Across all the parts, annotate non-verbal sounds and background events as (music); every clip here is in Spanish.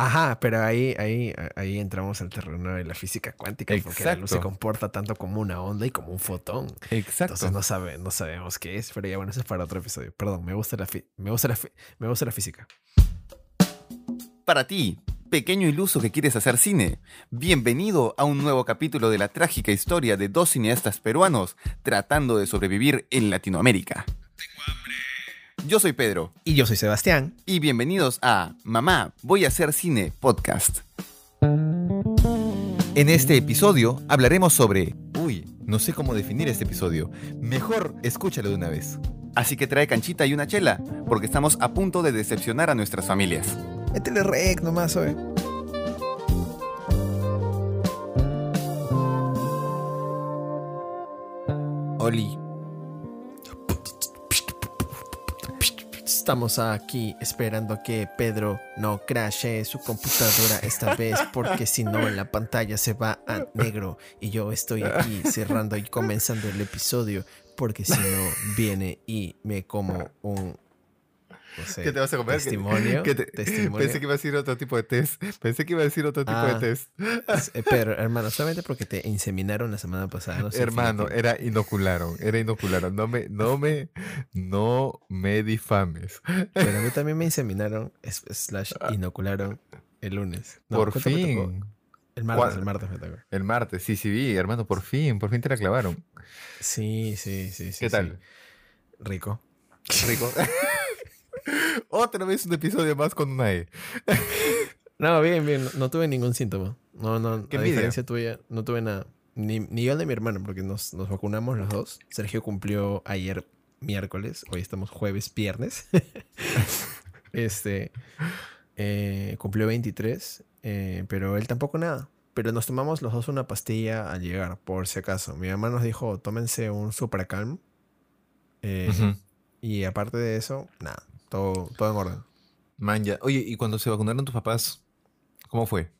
Ajá, pero ahí, ahí, ahí entramos al terreno de la física cuántica, porque la luz se comporta tanto como una onda y como un fotón. Exacto. Entonces no, sabe, no sabemos qué es, pero ya bueno, eso es para otro episodio. Perdón, me gusta la, me gusta la, me gusta la física. Para ti, pequeño iluso que quieres hacer cine, bienvenido a un nuevo capítulo de la trágica historia de dos cineastas peruanos tratando de sobrevivir en Latinoamérica. Tengo hambre. Yo soy Pedro. Y yo soy Sebastián. Y bienvenidos a Mamá, voy a hacer cine podcast. En este episodio hablaremos sobre... Uy, no sé cómo definir este episodio. Mejor escúchalo de una vez. Así que trae canchita y una chela, porque estamos a punto de decepcionar a nuestras familias. Métele rec nomás hoy. Oli, Estamos aquí esperando que Pedro no crashe su computadora esta vez porque si no la pantalla se va a negro. Y yo estoy aquí cerrando y comenzando el episodio porque si no viene y me como un ¿Qué te vas a comer? Testimonio, Pensé que iba a decir otro tipo de test. Pensé que iba a decir otro tipo de ah, test. Eh, pero, hermano, solamente porque te inseminaron la semana pasada. hermano, era inocularon. Era inocularon. No me, no me, no me difames. Pero a mí también me inseminaron, slash, ah. inocularon el lunes. por fin. El martes, el martes me tocó. El martes, sí, sí vi, hermano, por fin, por fin te la clavaron. Sí, sí, sí. ¿Qué tal? Rico. Rico. (laughs) Otra vez un episodio más con una E. (laughs) no, bien, bien. No, tuve ningún síntoma. No, no. ¿Qué a diferencia tuya, no tuve nada. Ni, ni yo de mi hermano, porque nos, nos vacunamos los dos. Sergio cumplió ayer miércoles. Hoy estamos jueves, viernes. (laughs) este. Eh, cumplió 23. Eh, pero él tampoco nada. Pero nos tomamos los dos una pastilla al llegar, por si acaso. Mi mamá nos dijo, tómense un Super Calm. Eh, y aparte de eso, nada. Todo, todo en orden. Man, Oye, ¿y cuando se vacunaron tus papás, cómo fue?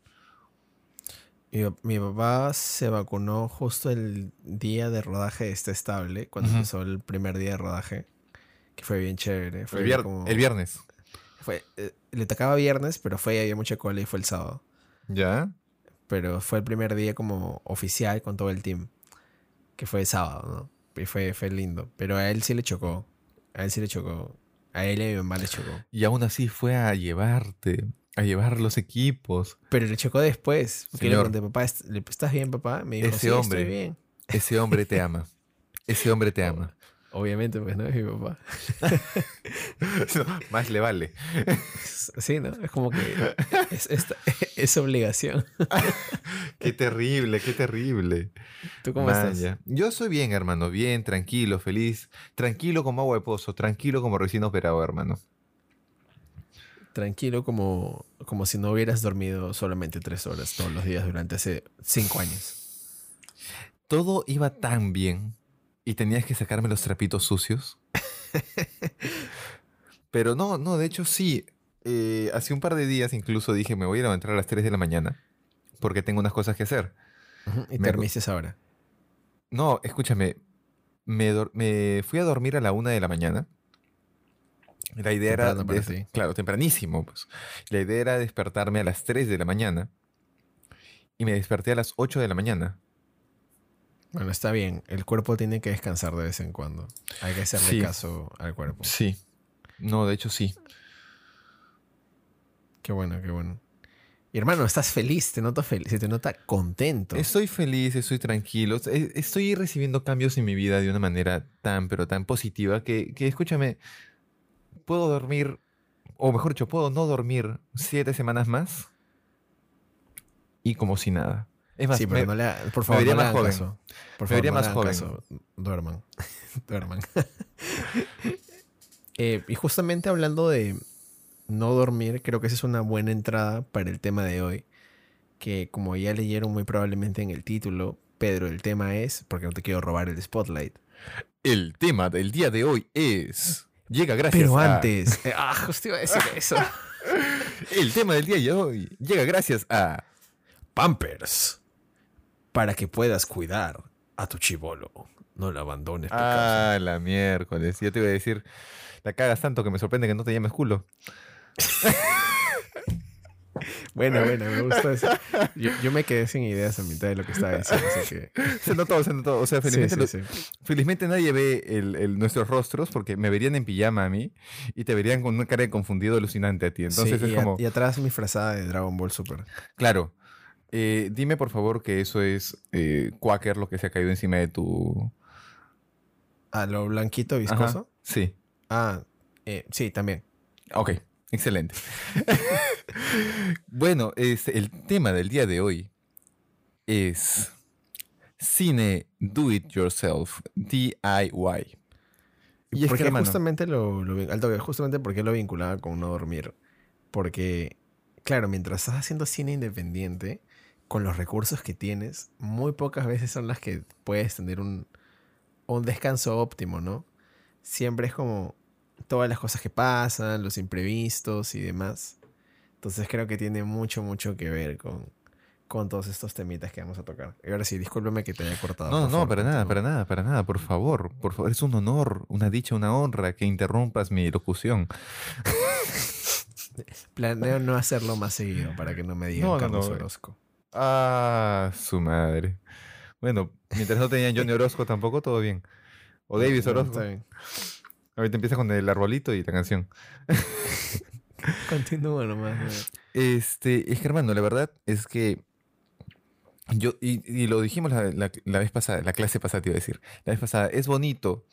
Mi, papá se vacunó justo el día de rodaje de Este Estable, cuando empezó el primer día de rodaje, que fue bien chévere. Fue el, como, el viernes. Fue, eh, le tocaba viernes, pero fue había mucha cola y fue el sábado. ¿Ya? Pero fue el primer día como oficial con todo el team, que fue el sábado, ¿no? Y fue, fue lindo. Pero a él sí le chocó. A él sí le chocó. A él y a mi le chocó. Y aún así fue a llevarte, a llevar los equipos. Pero le chocó después. Porque le pregunté, papá, ¿estás bien, papá? Me dijo, ese hombre, estoy bien. Ese hombre te ama. (laughs) Ese hombre te ama. Obviamente, pues no es mi papá. (laughs) más le vale. (laughs) Sí, ¿no? Es como que es, (laughs) obligación. qué terrible, qué terrible. ¿Tú cómo estás? Yo soy bien, hermano. Bien, tranquilo, feliz. Tranquilo como agua de pozo. Tranquilo como recién operado, hermano. Tranquilo como, como si no hubieras dormido solamente tres horas todos los días durante hace cinco años. Todo iba tan bien y tenías que sacarme los trapitos sucios. (laughs) Pero no, no, de hecho sí. Eh, hace un par de días incluso dije, me voy a levantar a las 3 de la mañana porque tengo unas cosas que hacer. ¿Y me ahora? No, escúchame. Me, fui a dormir a la 1 de la mañana. La idea era... Claro, tempranísimo. Pues. La idea era despertarme a las 3 de la mañana. Y me desperté a las 8 de la mañana. Bueno, está bien. El cuerpo tiene que descansar de vez en cuando. Hay que hacerle caso al cuerpo. Sí. No, de hecho sí. Qué bueno, qué bueno. Y hermano, estás feliz, te noto feliz, se te nota contento. Estoy feliz, estoy tranquilo. Estoy recibiendo cambios en mi vida de una manera tan, pero tan positiva que, que escúchame, puedo dormir, o mejor dicho, puedo no dormir siete semanas más y como si nada. Es más, sí, pero no le por favor, me no más joven. Caso. Por favor, me más joven. Duerman. (laughs) Duerman. (laughs) Eh, y justamente hablando de no dormir, creo que esa es una buena entrada para el tema de hoy. Que como ya leyeron muy probablemente en el título, Pedro, el tema es, porque no te quiero robar el spotlight. El tema del día de hoy es... Llega gracias Pero antes... (laughs) ah, justo iba a decir eso. el tema del día de hoy llega gracias a... Pampers para que puedas cuidar a tu chivolo. No lo abandones. Ah, la miércoles. Yo te iba a decir, la cagas tanto que me sorprende que no te llames culo. (laughs) Bueno, bueno, me gustó eso. Yo, me quedé sin ideas a mitad de lo que estaba diciendo, así que... (laughs) Se notó, se notó. O sea, felizmente, felizmente nadie ve el, nuestros rostros porque me verían en pijama a mí y te verían con una cara de confundido alucinante a ti. Entonces es y como... y atrás mi frazada de Dragon Ball Super. Claro. Eh, dime por favor que eso es eh, Quaker lo que se ha caído encima de tu... ¿A lo blanquito viscoso? sí. Ah, eh, sí, también. Ok. Excelente. (laughs) bueno, es, el tema del día de hoy es cine do it yourself, DIY. Y es que justamente lo, alto, justamente porque lo vinculaba con no dormir. Porque, claro, mientras estás haciendo cine independiente, con los recursos que tienes, muy pocas veces son las que puedes tener un, un descanso óptimo, ¿no? Siempre es como, todas las cosas que pasan, los imprevistos y demás. Entonces creo que tiene mucho, mucho que ver con, con todos estos temitas que vamos a tocar. Y ahora sí, discúlpeme que te haya cortado. No, no, para nada, para nada, para nada, por favor. Por favor, es un honor, una dicha, una honra que interrumpas mi locución. Planeo no hacerlo más seguido para que no me digan no, Carlos Orozco. Ah, su madre. Bueno, mientras no tenían Johnny Orozco tampoco, todo bien. O Davis Orozco. Está bien. Ahorita empieza con el arbolito y la canción. (laughs) Continúa nomás. Este, es que hermano, la verdad es que yo, y, lo dijimos la, vez pasada, la clase pasada te iba a decir, la vez pasada, es bonito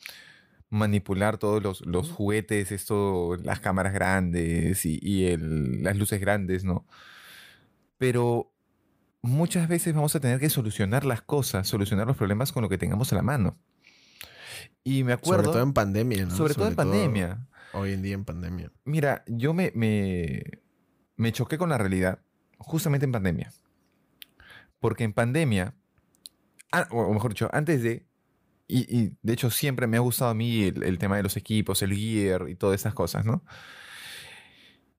manipular todos los, juguetes, esto, las cámaras grandes y, las luces grandes, ¿no? Pero muchas veces vamos a tener que solucionar las cosas, solucionar los problemas con lo que tengamos a la mano. Y me acuerdo. Sobre todo en pandemia, ¿no? Sobre, todo en pandemia. Hoy en día en pandemia. Mira, yo me, me, choqué con la realidad justamente en pandemia. Porque en pandemia, ah, o mejor dicho, antes de. Y, de hecho siempre me ha gustado a mí el, tema de los equipos, el gear y todas esas cosas, ¿no?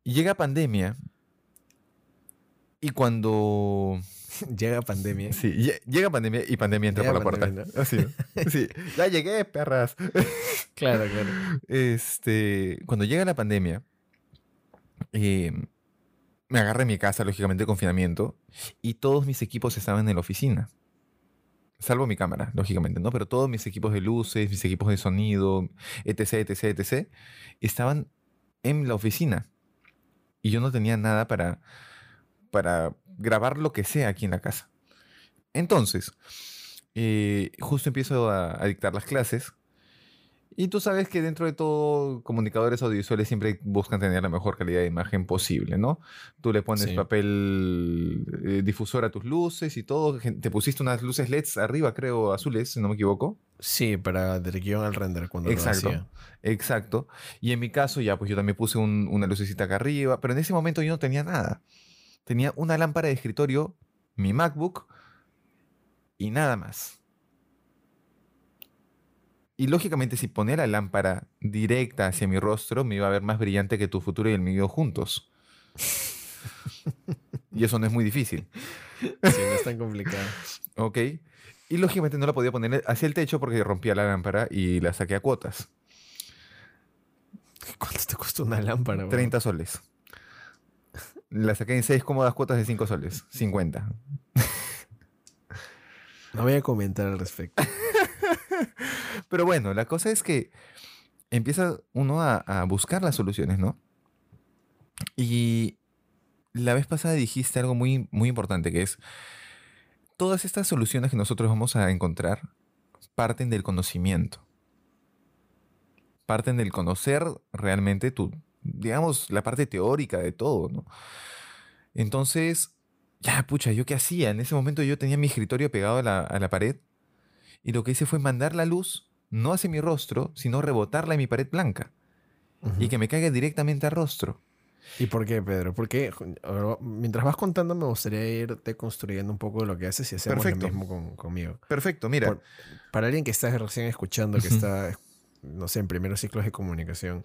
Y llega pandemia. Y cuando (laughs) llega pandemia. Sí, llega pandemia y pandemia entra por la puerta. Así, (laughs) sí, ya llegué, perras. (laughs) Claro, claro. Este, cuando llega la pandemia, eh, me agarré mi casa, lógicamente, de confinamiento, y todos mis equipos estaban en la oficina. Salvo mi cámara, lógicamente, ¿no? Pero todos mis equipos de luces, mis equipos de sonido, etc, etc, etc, estaban en la oficina. Y yo no tenía nada para, para grabar lo que sea aquí en la casa. Entonces, eh, justo empiezo a, dictar las clases. Y tú sabes que dentro de todo, comunicadores audiovisuales siempre buscan tener la mejor calidad de imagen posible, ¿no? Tú le pones papel eh, difusor a tus luces y todo. Te pusiste unas luces LEDs arriba, creo, azules, si no me equivoco. Sí, para del guion al render cuando exacto, lo hacía. Exacto. Y en mi caso, ya, pues yo también puse una lucecita acá arriba, pero en ese momento yo no tenía nada tenía una lámpara de escritorio, mi MacBook y nada más. Y lógicamente si ponía la lámpara directa hacia mi rostro, me iba a ver más brillante que tu futuro y el mío juntos. y eso no es muy difícil. Sí, no es tan complicado. ok. Y lógicamente no la podía poner hacia el techo porque rompía la lámpara y la saqué a cuotas. ¿Cuánto te costó una lámpara? 30 soles. La saqué en seis cómodas cuotas de 5 soles. 50. No voy a comentar al respecto. (laughs) Pero bueno, la cosa es que empieza uno a, buscar las soluciones, ¿no? Y la vez pasada dijiste algo muy, muy importante, que es, todas estas soluciones que nosotros vamos a encontrar parten del conocimiento. Parten del conocer realmente tu, digamos, la parte teórica de todo, ¿no? Entonces, ya, pucha, ¿yo qué hacía? En ese momento yo tenía mi escritorio pegado a la, pared y lo que hice fue mandar la luz, no hacia mi rostro, sino rebotarla en mi pared blanca y que me caiga directamente al rostro. ¿Y por qué, Pedro? Porque mientras vas contando me gustaría irte construyendo un poco de lo que haces y hacemos lo mismo conmigo. Perfecto, mira. para alguien que está recién escuchando, que está, no sé, en primeros ciclos de comunicación,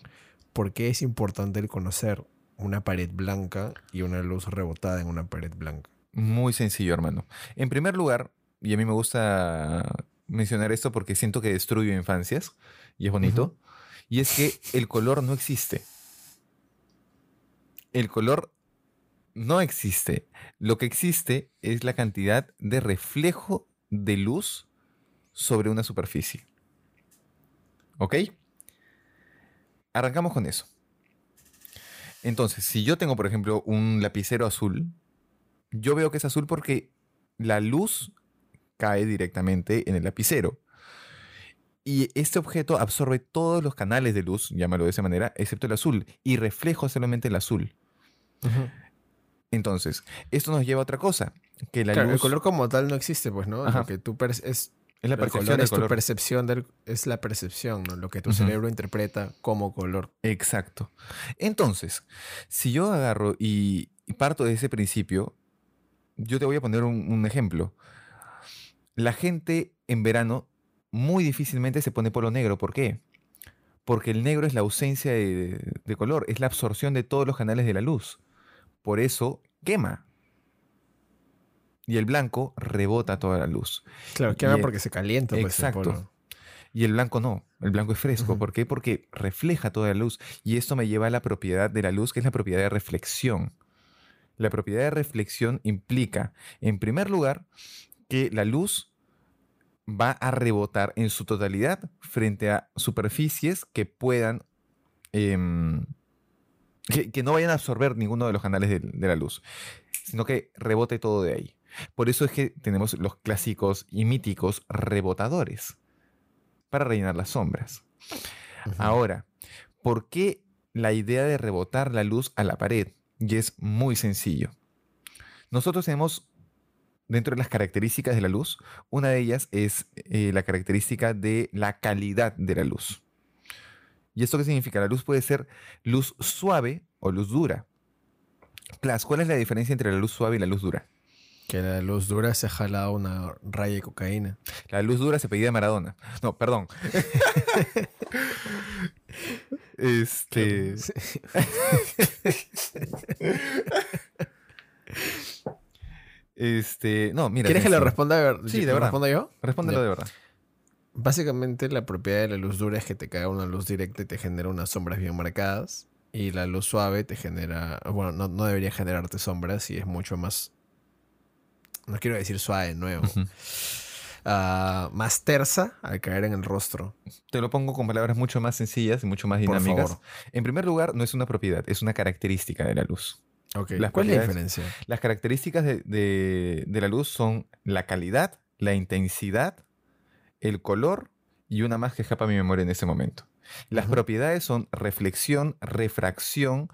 ¿por qué es importante el conocer una pared blanca y una luz rebotada en una pared blanca? Muy sencillo, hermano. En primer lugar, y a mí me gusta mencionar esto porque siento que destruyo infancias y es bonito, y es que el color no existe. El color No existe. Lo que existe es la cantidad de reflejo de luz sobre una superficie. ¿Ok? Arrancamos con eso. Entonces, si yo tengo, por ejemplo, un lapicero azul, yo veo que es azul porque la luz cae directamente en el lapicero. Y este objeto absorbe todos los canales de luz, llámalo de esa manera, excepto el azul, y reflejo solamente el azul. Entonces, esto nos lleva a otra cosa, que la El color como tal no existe, pues, ¿no? Lo que tú es es la percepción es tu percepción del, es la percepción, ¿no? Lo que tu cerebro interpreta como color. Exacto. Entonces, si yo agarro y, parto de ese principio, yo te voy a poner un, ejemplo. La gente en verano muy difícilmente se pone polo negro. ¿Por qué? Porque el negro es la ausencia de color, es la absorción de todos los canales de la luz. Por eso quema y el blanco rebota toda la luz. Claro, quema porque se calienta. Pues, exacto. y el blanco no, el blanco es fresco. ¿Por qué? Porque refleja toda la luz. Y esto me lleva a la propiedad de la luz, que es la propiedad de reflexión. La propiedad de reflexión implica, en primer lugar, que la luz va a rebotar en su totalidad frente a superficies que puedan... Em, que, no vayan a absorber ninguno de los canales de la luz, sino que rebote todo de ahí. Por eso es que tenemos los clásicos y míticos rebotadores para rellenar las sombras. Ahora, ¿por qué la idea de rebotar la luz a la pared? Y es muy sencillo. Nosotros tenemos dentro de las características de la luz, una de ellas es eh, la característica de la calidad de la luz. ¿Y esto qué significa? La luz puede ser luz suave o luz dura. ¿cuál es la diferencia entre la luz suave y la luz dura? Que la luz dura se jala una raya de cocaína. La luz dura se pedía de Maradona. No, perdón. (laughs) este. (laughs) este. No, mira. ¿Quieres que lo responda? Sí, de verdad. ¿Responda yo? Respóndelo de verdad. Básicamente, la propiedad de la luz dura es que te cae una luz directa y te genera unas sombras bien marcadas. Y la luz suave te genera. Bueno, no, no debería generarte sombras y es mucho más no quiero decir suave de nuevo, ah, más tersa al caer en el rostro. Te lo pongo con palabras mucho más sencillas y mucho más dinámicas. En primer lugar, no es una propiedad, es una característica de la luz. ¿Cuál es la diferencia? Las características de, la luz son la calidad, la intensidad, el color y una más que escapa a mi memoria en ese momento. Las propiedades son reflexión, refracción,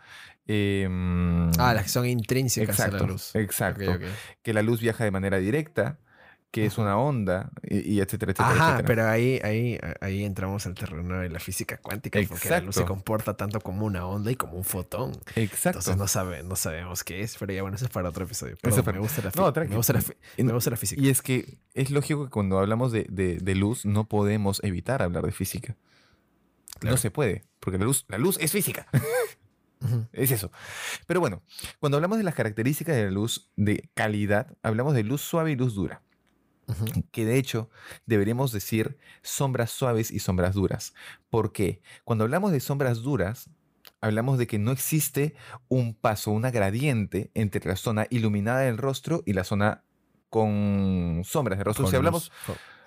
Em, ah, las que son intrínsecas a la luz. Exacto. Que la luz viaja de manera directa, que es una onda, y, etcétera, etcétera. Ajá, pero ahí, ahí, ahí entramos al terreno de la física cuántica, porque la luz se comporta tanto como una onda y como un fotón. Exacto. Entonces no, sabe, no sabemos qué es, pero ya bueno, eso es para otro episodio. me, gusta la no, me, gusta la me gusta la física. Y es que es lógico que cuando hablamos de, de, luz no podemos evitar hablar de física. No se puede, porque la luz, la luz es física. (laughs) Es eso. Pero bueno, cuando hablamos de las características de la luz de calidad, hablamos de luz suave y luz dura. Que de hecho deberíamos decir sombras suaves y sombras duras. ¿Por qué? Cuando hablamos de sombras duras, hablamos de que no existe un paso, una gradiente entre la zona iluminada del rostro y la zona con sombras de rostro. si hablamos.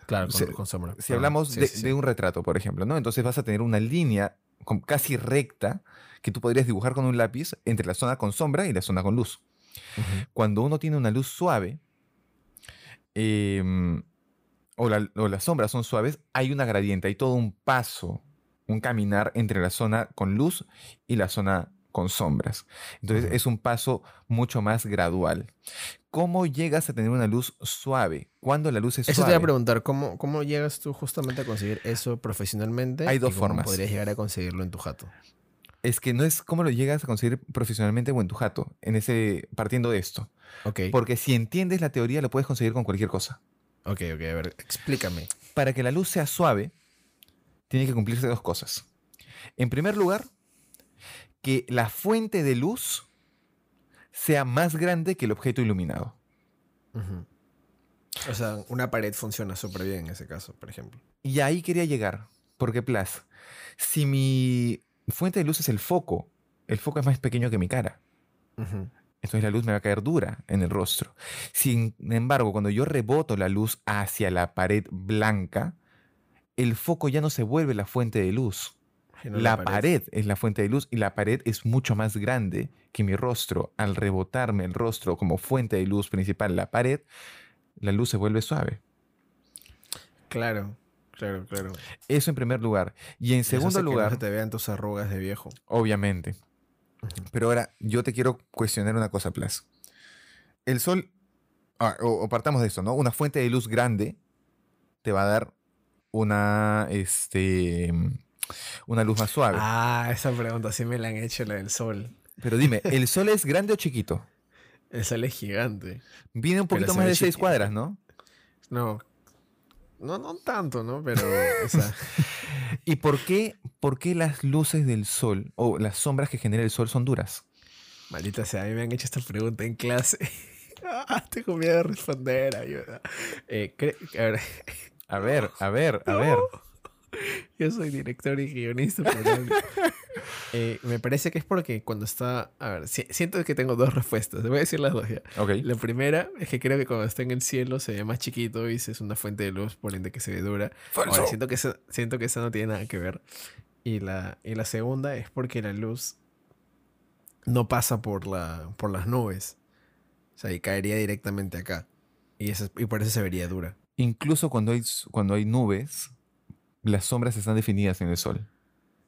claro, con, sombras. Si hablamos de, un retrato, por ejemplo, ¿no? Entonces vas a tener una línea casi recta que tú podrías dibujar con un lápiz entre la zona con sombra y la zona con luz. Cuando uno tiene una luz suave, em, o, las sombras son suaves, hay una gradiente, hay todo un paso, un caminar entre la zona con luz y la zona con sombras. Entonces es un paso mucho más gradual. ¿Cómo llegas a tener una luz suave? Cuando la luz es suave? Eso te voy a preguntar, ¿cómo, ¿cómo llegas tú justamente a conseguir eso profesionalmente? Hay dos formas. podrías llegar a conseguirlo en tu jato? es que no es cómo lo llegas a conseguir profesionalmente o en tu jato, en ese, partiendo de esto. Porque si entiendes la teoría, lo puedes conseguir con cualquier cosa. Ok, ok, a ver, explícame. Para que la luz sea suave, tiene que cumplirse dos cosas. En primer lugar, que la fuente de luz sea más grande que el objeto iluminado. O sea, una pared funciona súper bien en ese caso, por ejemplo. Y ahí quería llegar, porque, Plas, si mi fuente de luz es el foco. El foco es más pequeño que mi cara. entonces la luz me va a caer dura en el rostro. Sin embargo, cuando yo reboto la luz hacia la pared blanca, el foco ya no se vuelve la fuente de luz. La, pared. es la fuente de luz y la pared es mucho más grande que mi rostro. Al rebotarme el rostro como fuente de luz principal, la pared, la luz se vuelve suave. Claro, claro, claro. Eso en primer lugar. Y en segundo lugar... Que no te vean tus arrugas de viejo. Obviamente. Pero ahora, yo te quiero cuestionar una cosa, Plas. El sol, ah, o, partamos de esto, ¿no? Una fuente de luz grande te va a dar una, este, una luz más suave. Ah, esa pregunta sí me la han hecho, la del sol. Pero dime, ¿el sol es grande o chiquito? El sol es gigante. Viene un poquito más de seis cuadras, ¿no? No, no, no tanto, ¿no? Pero. (laughs) ¿Y por qué, por qué las luces del sol o las sombras que genera el sol son duras? Maldita sea, a mí me han hecho esta pregunta en clase. ah, (laughs) tengo miedo de responder, ayuda. Eh, a ver. A ver, a ver, a ver. (laughs) Yo soy director y guionista. (laughs) eh, me parece que es porque cuando está... A ver, siento que tengo dos respuestas. Te voy a decir las dos ya. La primera es que creo que cuando está en el cielo se ve más chiquito y es una fuente de luz, por ende que se ve dura. Ahora, siento que, esa, siento que eso no tiene nada que ver. Y la, y la segunda es porque la luz no pasa por, la, por las nubes. O sea, y caería directamente acá. Y, eso, y por eso se vería dura. Incluso cuando hay, cuando hay nubes, las sombras están definidas en el sol.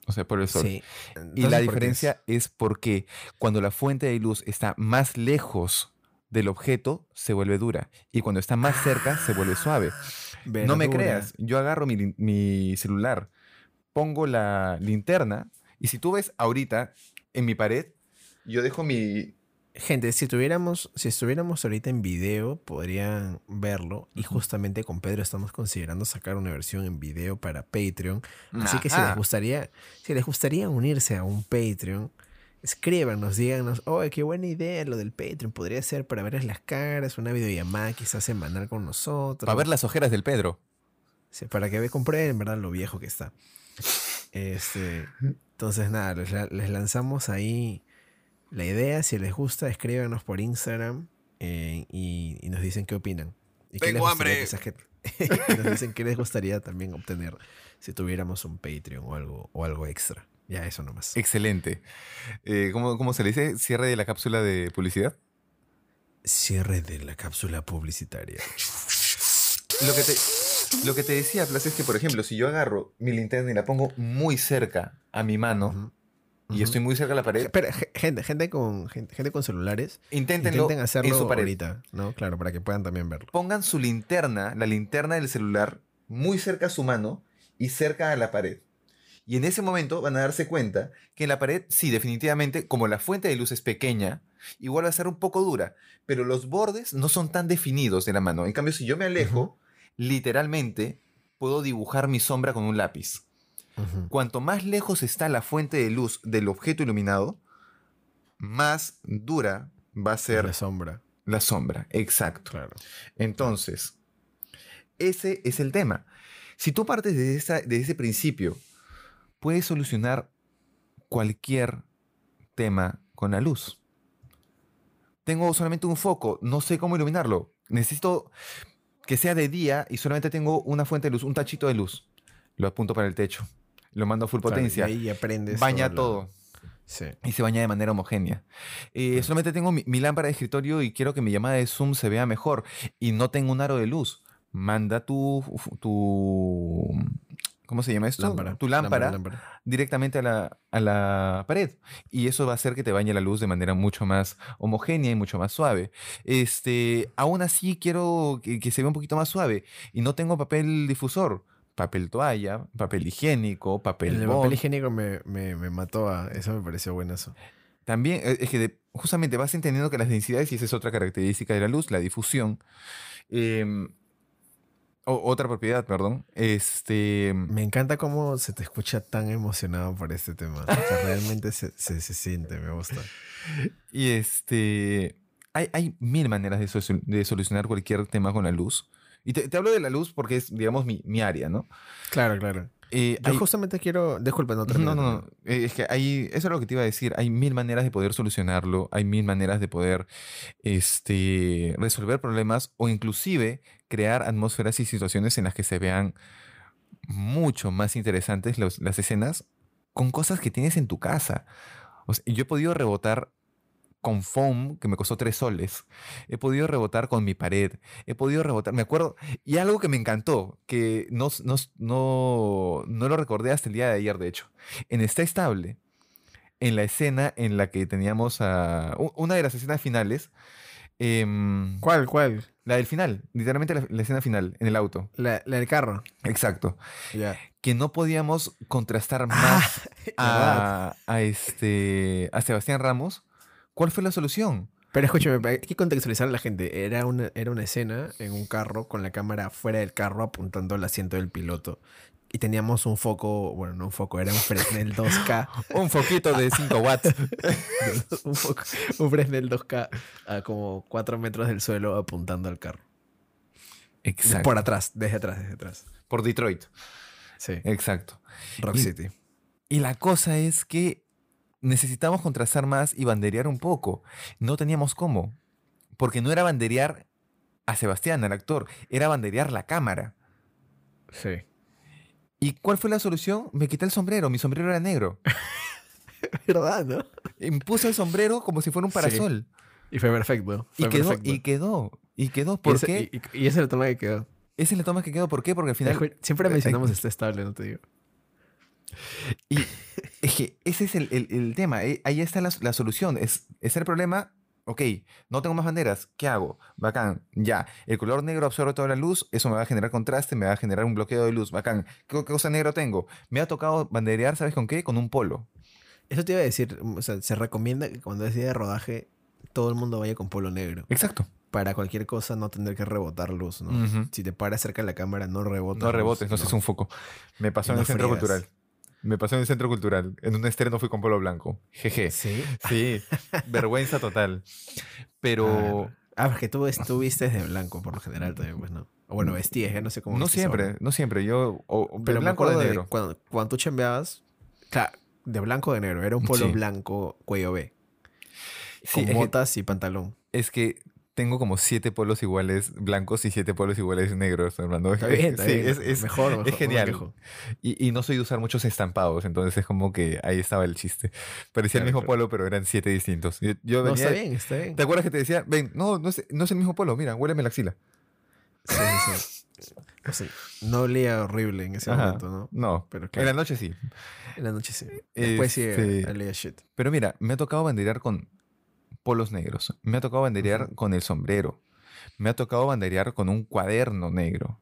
O sea, por el sol. y la diferencia es? porque cuando la fuente de luz está más lejos del objeto, se vuelve dura. Y cuando está más cerca, se vuelve suave. No me creas, yo agarro mi, mi celular, pongo la linterna, y si tú ves ahorita en mi pared, yo dejo mi, Gente, si tuviéramos, si estuviéramos ahorita en video, podrían verlo. Y justamente con Pedro estamos considerando sacar una versión en video para Patreon. Así que si les gustaría, si les gustaría unirse a un Patreon, escríbanos, díganos, oh, qué buena idea lo del Patreon. Podría ser para verles las caras, una videollamada quizás semanal con nosotros. Para ver las ojeras del Pedro. Sí, para que compren, verdad, lo viejo que está. Este, entonces, nada, les lanzamos ahí la idea. Si les gusta, escríbanos por Instagram eh, y, nos dicen qué opinan. Y Tengo hambre. (laughs) nos dicen qué les gustaría también obtener si tuviéramos un Patreon o algo, o algo extra. Ya, eso nomás. Excelente. Eh, ¿cómo, se le dice? ¿Cierre de la cápsula de publicidad? Cierre de la cápsula publicitaria. Lo que te, lo que te decía, Plas, es que, por ejemplo, si yo agarro mi linterna y la pongo muy cerca a mi mano, y estoy muy cerca de la pared. Pero, gente, gente, con, gente, con celulares, intenten hacerlo en ahorita, ¿no? Claro, para que puedan también verlo. Pongan su linterna, la linterna del celular, muy cerca a su mano y cerca a la pared. Y en ese momento van a darse cuenta que en la pared, sí, definitivamente, como la fuente de luz es pequeña, igual va a ser un poco dura, pero los bordes no son tan definidos de la mano. En cambio, si yo me alejo, literalmente puedo dibujar mi sombra con un lápiz. Cuanto más lejos está la fuente de luz del objeto iluminado, más dura va a ser la sombra. La sombra, exacto. Entonces, ese es el tema. Si tú partes de, de ese principio, puedes solucionar cualquier tema con la luz. Tengo solamente un foco, no sé cómo iluminarlo. Necesito que sea de día y solamente tengo una fuente de luz, un tachito de luz. Lo apunto para el techo lo mando a full potencia. y aprendes. Baña todo. Y se baña de manera homogénea. Eh, solamente tengo mi, lámpara de escritorio y quiero que mi llamada de Zoom se vea mejor. Y no tengo un aro de luz. Manda tu. tu ¿Cómo se llama esto? Tu lámpara, directamente a la, a la, pared. Y eso va a hacer que te bañe la luz de manera mucho más homogénea y mucho más suave. Este, aún así quiero que, que se vea un poquito más suave. Y no tengo papel difusor papel toalla, papel higiénico, papel El papel higiénico me, mató a... Eso me pareció bueno eso. También eh, es que justamente vas entendiendo que las densidades, y esa es otra característica de la luz, la difusión. Em, otra propiedad, perdón. Este. Me encanta cómo se te escucha tan emocionado por este tema. realmente se, siente, me gusta. Y este. Hay, hay mil maneras de, de, solucionar cualquier tema con la luz. Y te, hablo de la luz porque es, digamos, mi, mi área, ¿no? Claro, claro. Eh, Yo justamente quiero. Disculpa, no No, no, no. Eh, es que hay. Eso es lo que te iba a decir. Hay mil maneras de poder solucionarlo. Hay mil maneras de poder este, resolver problemas o inclusive crear atmósferas y situaciones en las que se vean mucho más interesantes las escenas con cosas que tienes en tu casa. O yo he podido rebotar con foam que me costó tres soles. He podido rebotar con mi pared. He podido rebotar, me acuerdo, y algo que me encantó, que no, no, no, no lo recordé hasta el día de ayer, de hecho. En Está Estable, en la escena en la que teníamos a... Una de las escenas finales. Em, ¿Cuál? ¿Cuál? La del final, literalmente la, escena final, en el auto. La, del carro. Exacto. Que no podíamos contrastar ah, más (laughs) a, a, este, a Sebastián Ramos ¿Cuál fue la solución? Pero escúchame, hay que contextualizar a la gente. Era una, era una escena en un carro con la cámara fuera del carro apuntando al asiento del piloto. Y teníamos un foco, bueno, no un foco, era un Fresnel (laughs) 2K. un foquito de 5 watts. (laughs) un, un Fresnel 2K a como 4 metros del suelo apuntando al carro. Exacto. Por atrás, desde atrás, desde atrás. Por Detroit. Sí. Exacto. Rock City. Y la cosa es que necesitamos contrastar más y banderear un poco. No teníamos cómo. Porque no era banderear a Sebastián, al actor, era banderear la cámara. Sí. ¿Y cuál fue la solución? Me quité el sombrero, mi sombrero era negro. (laughs) ¿Verdad, no? Y puse el sombrero como si fuera un parasol. Y fue perfecto. y, quedó, y quedó, y quedó. ¿Por qué? Y, esa es la toma que quedó. Esa es la toma que quedó. ¿Por qué? Porque al final... Siempre mencionamos este estable, no te digo. Y es que ese es el, tema. Eh, ahí está la, solución. Es, es, el problema. Ok, no tengo más banderas. ¿Qué hago? Bacán. Ya. El color negro absorbe toda la luz. Eso me va a generar contraste. Me va a generar un bloqueo de luz. Bacán. ¿Qué, cosa negro tengo? Me ha tocado banderear, ¿sabes con qué? Con un polo. Eso te iba a decir. O sea, se recomienda que cuando es día de rodaje, todo el mundo vaya con polo negro. Exacto para cualquier cosa no tener que rebotar luz, ¿no? Si te paras cerca de la cámara, no rebota. No rebotes, no, es un foco. Me pasó en el centro cultural. Me pasó en el centro cultural. En un estreno fui con polo blanco. Jeje. Sí. Sí. Vergüenza total. Pero. Ah, porque tú estuviste de blanco por lo general también, pues no. O bueno, vestías, no sé cómo. No siempre, no siempre. Yo. O, Pero blanco de negro. cuando, cuando tú chambeabas. Claro, de blanco o de negro. Era un polo blanco cuello B. con botas y pantalón. Es que tengo como siete polos iguales blancos y siete polos iguales negros, Fernando. Está bien, (laughs) sí, Es, mejor, Es genial. y, no soy de usar muchos estampados, entonces es como que ahí estaba el chiste. Parecía el mismo polo, pero eran siete distintos. Yo, no, está bien, está bien. ¿Te acuerdas que te decía, ven, no, no es, no es el mismo polo, mira, huéleme la axila? Sí, sí. no olía horrible en ese momento, ¿no? No, pero en la noche sí. En la noche sí. Después sí este, olía shit. Pero mira, me ha tocado banderar con polos negros. Me ha tocado banderear con el sombrero. Me ha tocado banderear con un cuaderno negro.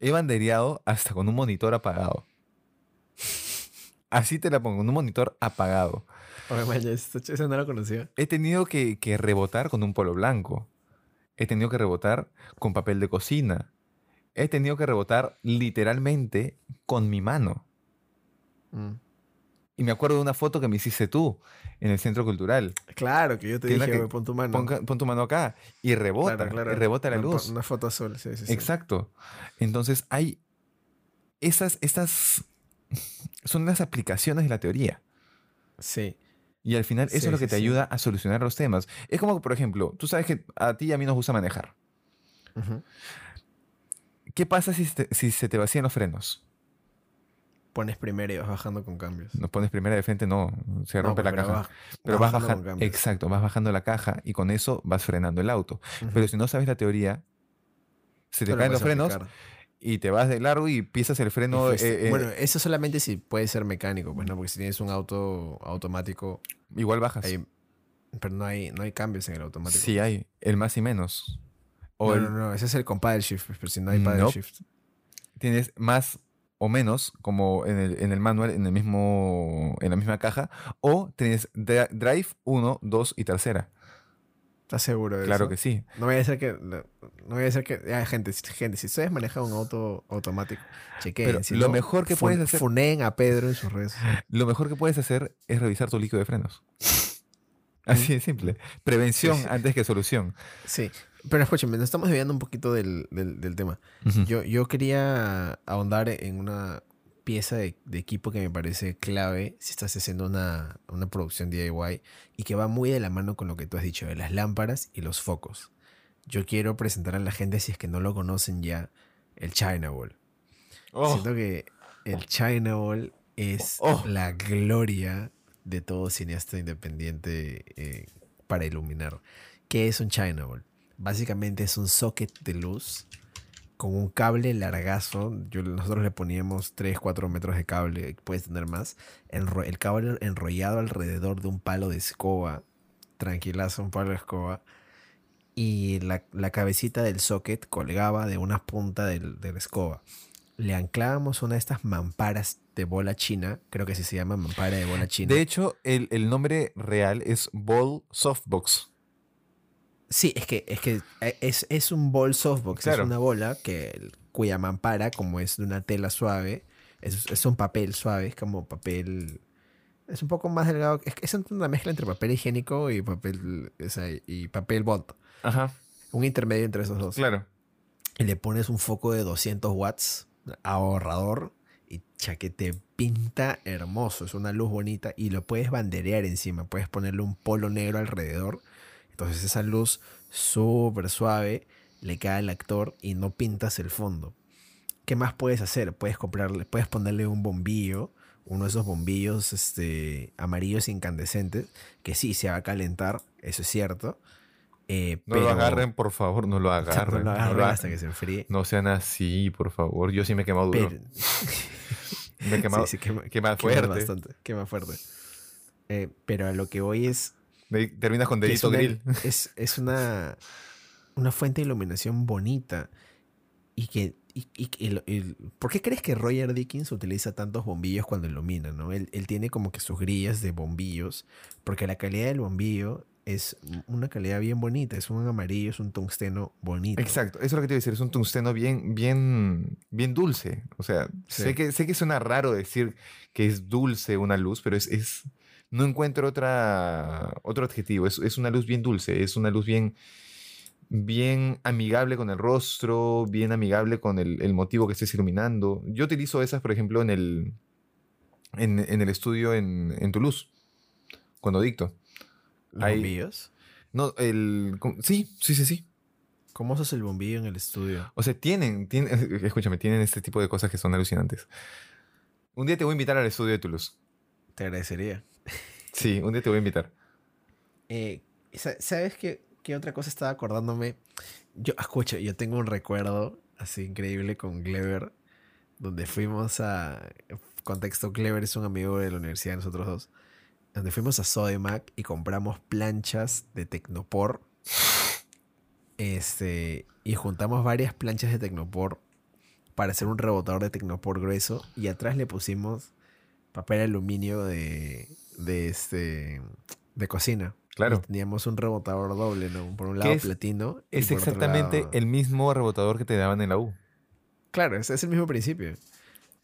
He bandereado hasta con un monitor apagado. Así te la pongo, con un monitor apagado. Esa no la conocía. He tenido que, rebotar con un polo blanco. He tenido que rebotar con papel de cocina. He tenido que rebotar literalmente con mi mano. Mm. Y me acuerdo de una foto que me hiciste tú en el centro cultural. Claro, que yo te dije, que, pon tu mano. Pon, tu mano acá y rebota, Y rebota la luz. Una foto azul, sí, sí, Exacto. Entonces hay esas, estas (laughs) son las aplicaciones de la teoría. Sí. Y al final eso es lo que te ayuda a solucionar los temas. Es como, por ejemplo, tú sabes que a ti y a mí nos gusta manejar. ¿Qué pasa si, si se te vacían los frenos? Pones primera y vas bajando con cambios. No pones primera de frente, no, se rompe la caja. pero vas, bajando. Exacto, vas bajando la caja y con eso vas frenando el auto. Pero si no sabes la teoría, se te caen los frenos y te vas de largo y pisas el freno. Eh, eh, bueno, eso solamente si puede ser mecánico, pues no, porque si tienes un auto automático. Igual bajas. pero no hay, no hay cambios en el automático. Sí hay, el más y menos. O no, no, no, ese es el con paddle shift, pero si no hay paddle shift. Tienes más o menos, como en el, en el manual, en, el mismo, en la misma caja, o tienes Drive 1, 2 y tercera. ¿Estás seguro de claro eso? que sí. No voy a decir que. No, voy a decir que. gente, gente, si ustedes manejan un auto automático, chequeen. lo mejor que puedes hacer. Funeen a Pedro en sus redes. Lo mejor que puedes hacer es revisar tu líquido de frenos. (laughs) Así de simple. Prevención antes que solución. Sí. Pero escúchame, nos estamos desviando un poquito del, tema. yo, yo quería ahondar en una pieza de, equipo que me parece clave si estás haciendo una, una, producción DIY y que va muy de la mano con lo que tú has dicho de las lámparas y los focos. Yo quiero presentar a la gente, si es que no lo conocen ya, el China Ball. Oh. Siento que el China Ball es oh. la gloria de todo cineasta independiente eh, para iluminar. ¿Qué es un China Ball? Básicamente es un socket de luz con un cable largazo. Yo, nosotros le poníamos 3, 4 metros de cable, puedes tener más. el cable enrollado alrededor de un palo de escoba. Tranquilazo, un palo de escoba. Y la, cabecita del socket colgaba de una punta del, de la escoba. Le anclábamos una de estas mamparas de bola china. Creo que así se llama mampara de bola china. De hecho, el, el nombre real es Ball Softbox. Sí, es que es, que eh, es, es un ball softbox, es una bola que, cuya mampara, como es de una tela suave, es, es un papel suave, es como papel... Es un poco más delgado, es, es una mezcla entre papel higiénico y papel, y papel bond. Ajá. Un intermedio entre esos dos. Claro. Y le pones un foco de 200 watts, ahorrador, y chaquete pinta hermoso, es una luz bonita y lo puedes banderear encima, puedes ponerle un polo negro alrededor entonces esa luz súper suave le cae al actor y no pintas el fondo. ¿Qué más puedes hacer? Puedes comprarle, puedes ponerle un bombillo, uno de esos bombillos este, amarillos incandescentes, que sí se va a calentar, eso es cierto. Eh, no lo agarren, por favor, no lo (laughs) agarren. No lo agarren hasta que se enfríe. No sean así, por favor. Yo sí me he quemado duro. (laughs) me he (laughs) quemado. Sí, quema, fuerte. bastante, quema fuerte. Eh, pero a lo que voy es Terminas con dedito grill. (laughs) Es, una, una fuente de iluminación bonita. Y que. ¿Por qué crees que Roger Dickens utiliza tantos bombillos cuando ilumina? ¿no? Él, tiene como que sus grillas de bombillos. Porque la calidad del bombillo es una calidad bien bonita. Es un amarillo, es un tungsteno bonito. Exacto, eso es lo que te iba a decir. Es un tungsteno bien, bien, bien dulce. O sea, sé, que, sé que suena raro decir que es dulce una luz, pero es, es, no encuentro otra, otro adjetivo. Es, una luz bien dulce, es una luz bien, bien amigable con el rostro, bien amigable con el, motivo que estés iluminando. Yo utilizo esas, por ejemplo, en el, en, el estudio en, en, Toulouse, cuando dicto. ¿Bombillos? No, el... Sí, sí, sí, sí. ¿Cómo usas el bombillo en el estudio? O sea, tienen, tienen, (laughs) escúchame, tienen este tipo de cosas que son alucinantes. Un día te voy a invitar al estudio de Toulouse. Te agradecería. (laughs) Sí, un día te voy a invitar. Eh, ¿Sabes qué, qué, otra cosa estaba acordándome? Yo, escucho, yo tengo un recuerdo así increíble con Clever, donde fuimos a... Contexto, Clever es un amigo de la universidad nosotros dos. Donde fuimos a Sodimac y compramos planchas de Tecnopor. Este, y juntamos varias planchas de Tecnopor para hacer un rebotador de Tecnopor grueso. Y atrás le pusimos papel aluminio de, de este de cocina. Claro. teníamos un rebotador doble, ¿no? Por un lado platino. Es exactamente el mismo rebotador que te daban en la U. Claro, es, es, el mismo principio.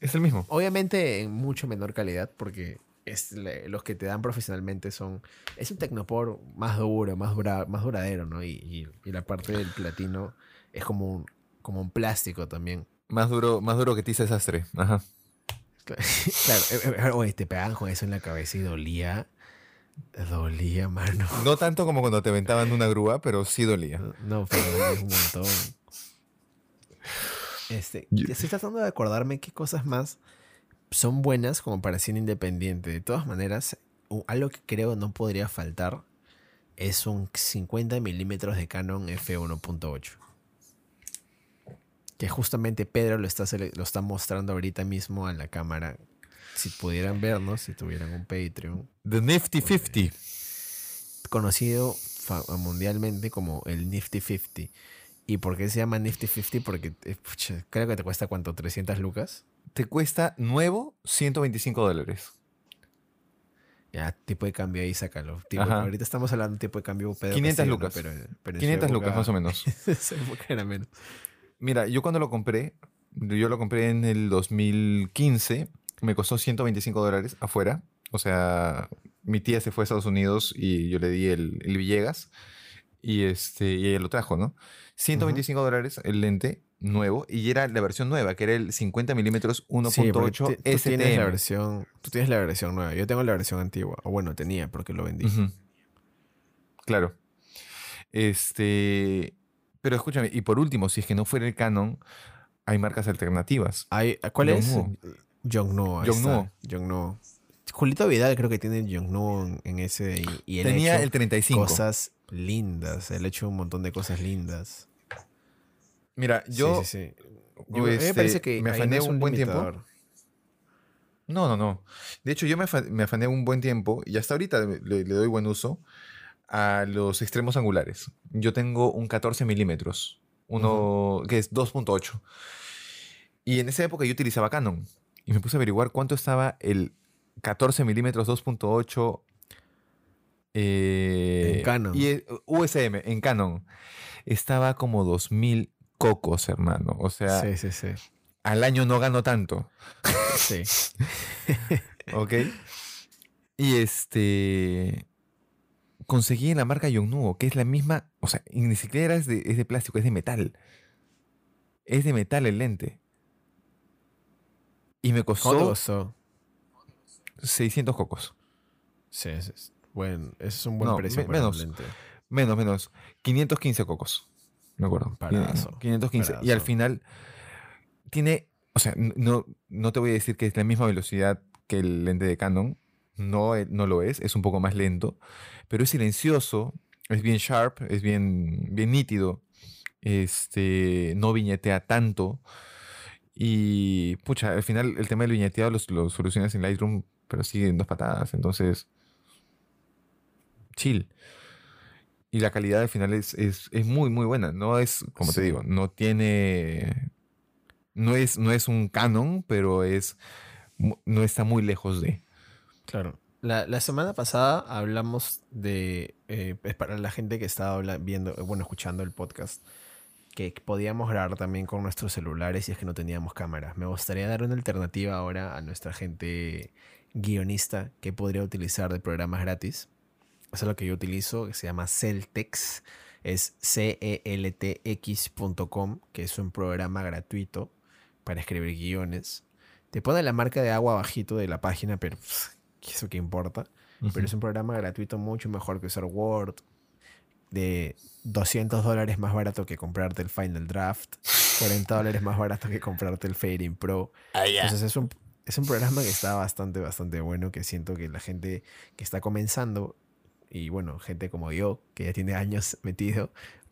Es el mismo. Obviamente en mucho menor calidad, porque es, los que te dan profesionalmente son. Es un Tecnopor más duro, más, más duradero, ¿no? Y, y, la parte del platino es como un, como un plástico también. Más duro, más duro que Tiza Desastre. Ajá. (laughs) Claro, eh, eh, oye, te pegaban con eso en la cabeza y dolía. Dolía, mano. No tanto como cuando te aventaban una grúa, pero sí dolía. No, pero dolía un montón. Este, estoy tratando de acordarme qué cosas más son buenas como para cine independiente. De todas maneras, algo que creo no podría faltar es un 50 milímetros de Canon f1.8 que justamente Pedro lo está, lo está mostrando ahorita mismo a la cámara. Si pudieran vernos, si tuvieran un Patreon. The Nifty 50. Conocido mundialmente como el Nifty 50. ¿Y por qué se llama Nifty 50? Porque eh, creo que te cuesta cuánto, 300 lucas. Te cuesta nuevo 125 dólares. Ya, tipo de cambio ahí, sácalo. ahorita estamos hablando de tipo de cambio Pedro 500 lucas. pero, 500 lucas más o menos. (laughs) esa era menos. Mira, yo cuando lo compré, yo lo compré en el 2015, me costó 125 dólares afuera. O sea, mi tía se fue a Estados Unidos y yo le di el, Villegas. Y, este, y ella lo trajo, ¿no? 125 dólares el lente nuevo y era la versión nueva, que era el 50 milímetros 1.8 sí, Tienes la versión, tú tienes la versión nueva. Yo tengo la versión antigua. O bueno, tenía porque lo vendí. Claro. Este. Pero escúchame, y por último, si es que no fuera el Canon, hay marcas alternativas. Hay, ¿Cuál es? Yongnuo. Yongnuo. Yongnuo. Julito Vidal creo que tiene Yongnuo en ese y, Tenía el 35. Cosas lindas. Él ha hecho un montón de cosas lindas. Mira, yo. Sí, sí, me este, parece que me afané un, buen tiempo. No, no, no. De hecho, yo me, afané, un buen tiempo y hasta ahorita le, doy buen uso a los extremos angulares. Yo tengo un 14 milímetros, uno que es 2.8. Y en esa época yo utilizaba Canon y me puse a averiguar cuánto estaba el 14 milímetros 2.8 eh, en Canon. Y USM, en Canon. Estaba como 2000 cocos, hermano. O sea, sí, sí, sí. al año no gano tanto. Sí. (laughs) ok. Y este. Conseguí en la marca Yongnuo, que es la misma. O sea, ni siquiera es de, es de plástico, es de metal. Es de metal el lente. Y me costó. 600 cocos. Sí, es, bueno, ese es un buen precio. menos, menos, menos. 515 cocos. Me acuerdo. 515. Y al final tiene. O sea, no, no te voy a decir que es la misma velocidad que el lente de Canon. No, eh, no lo es. Es un poco más lento. Pero es silencioso. Es bien sharp. Es bien, bien nítido. Este. No viñetea tanto. Y, pucha, al final el tema del viñeteado lo, lo solucionas en Lightroom, pero sigue en dos patadas. Entonces, chill. Y la calidad al final es, es, muy, muy buena. No es, como te digo, no tiene. No es, no es un canon, pero es. No está muy lejos de. Claro. La, semana pasada hablamos de. Eh, es para la gente que estaba viendo, bueno, escuchando el podcast que podíamos grabar también con nuestros celulares si es que no teníamos cámaras. Me gustaría dar una alternativa ahora a nuestra gente guionista que podría utilizar de programas gratis. Eso es lo que yo utilizo, que se llama Celtex. Es celtx.com, que es un programa gratuito para escribir guiones. Te pone la marca de agua bajito de la página, pero eso que importa. Pero es un programa gratuito mucho mejor que usar Word, de 200 dólares más barato que comprarte el Final Draft, 40 dólares más barato que comprarte el Fading Pro. Ah, Entonces es un, es un programa que está bastante, bastante bueno, que siento que la gente que está comenzando, y bueno, gente como yo, que ya tiene años metido,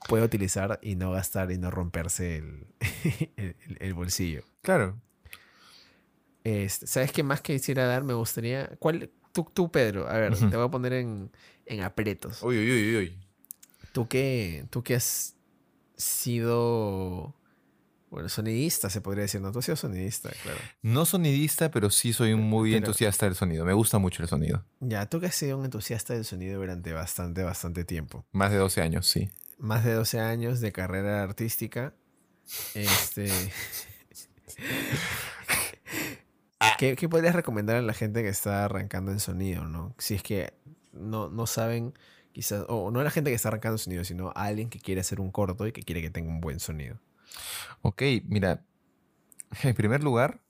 puede utilizar y no gastar y no romperse el, (laughs) el, bolsillo. Claro. Este, ¿Sabes qué más quisiera dar? Me gustaría... ¿Cuál, tú, tú Pedro, a ver, te voy a poner en, en apretos. Uy, uy, uy, uy. Tú que, tú que has sido, bueno, sonidista se podría decir, ¿no? Tú has sido sonidista, claro. No sonidista, pero sí soy un muy entusiasta del sonido. Me gusta mucho el sonido. Ya, tú que has sido un entusiasta del sonido durante bastante, bastante tiempo. Más de 12 años, sí. Más de 12 años de carrera artística. Este... (laughs) ¿Qué, ¿Qué, podrías recomendar a la gente que está arrancando en sonido, no? Si es que no, no saben Quizás, o no a la gente que está arrancando sonido, sino a alguien que quiere hacer un corto y que quiere que tenga un buen sonido. Ok, mira, (laughs) en primer lugar,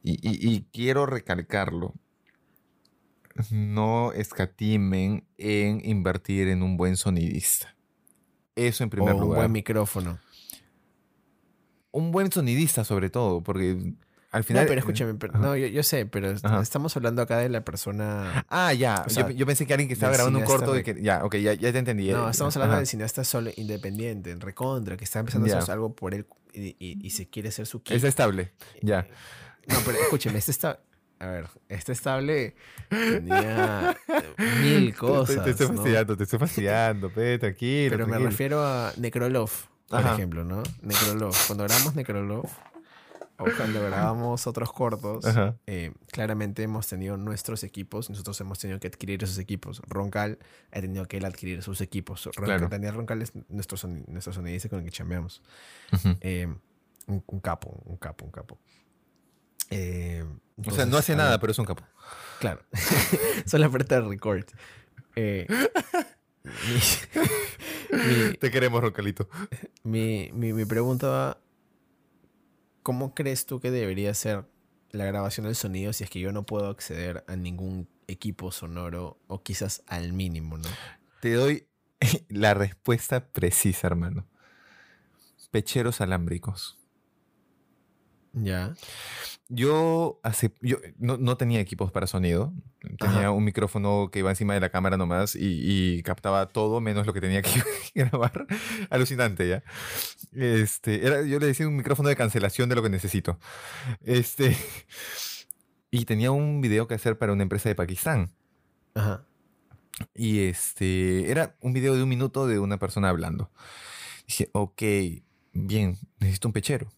y, quiero recalcarlo, no escatimen en invertir en un buen sonidista. Eso en primer lugar. Un buen micrófono. Un buen sonidista sobre todo, porque al final, no, pero escúchame, no, yo, sé, pero estamos hablando acá de la persona. Ah, ya. yo, pensé que alguien que estaba grabando un corto y que. Ya, ok, ya, te entendí. No, estamos hablando del cineasta solo independiente, en recontra, que está empezando a hacer algo por él y, se quiere hacer su kit. Es estable, ya. No, pero escúcheme, este está. A ver, este estable tenía (laughs) mil cosas. Te, estoy fastidiando, te estoy fastidiando, pe, tranquilo. Pero me refiero a Necrolov, por ejemplo, ¿no? Necrolov. Cuando grabamos Necrolov cuando grabamos otros cortos, eh, claramente hemos tenido nuestros equipos, nosotros hemos tenido que adquirir esos equipos. Roncal ha tenido que él adquirir sus equipos. Daniel Roncal es nuestro, nuestro sonidista con el que chambeamos. Eh, un, capo, un capo, un capo. Eh, o sea, no hace nada, pero es un capo. Claro. (laughs) Solo aprieta el record. (laughs) Te queremos, Roncalito. Mi, mi, mi pregunta va, ¿cómo crees tú que debería ser la grabación del sonido si es que yo no puedo acceder a ningún equipo sonoro o quizás al mínimo, ¿no? Te doy (laughs) la respuesta precisa, hermano. Pecheros alámbricos. Ya. Yo, hace, yo no, tenía equipos para sonido. Tenía un micrófono que iba encima de la cámara nomás y, captaba todo menos lo que tenía que (laughs) grabar. Alucinante ya. Este, era, yo le decía un micrófono de cancelación de lo que necesito. Este, (laughs) y tenía un video que hacer para una empresa de Pakistán. Ajá. Y este, era un video de un minuto de una persona hablando. Dije, ok, bien, necesito un pechero.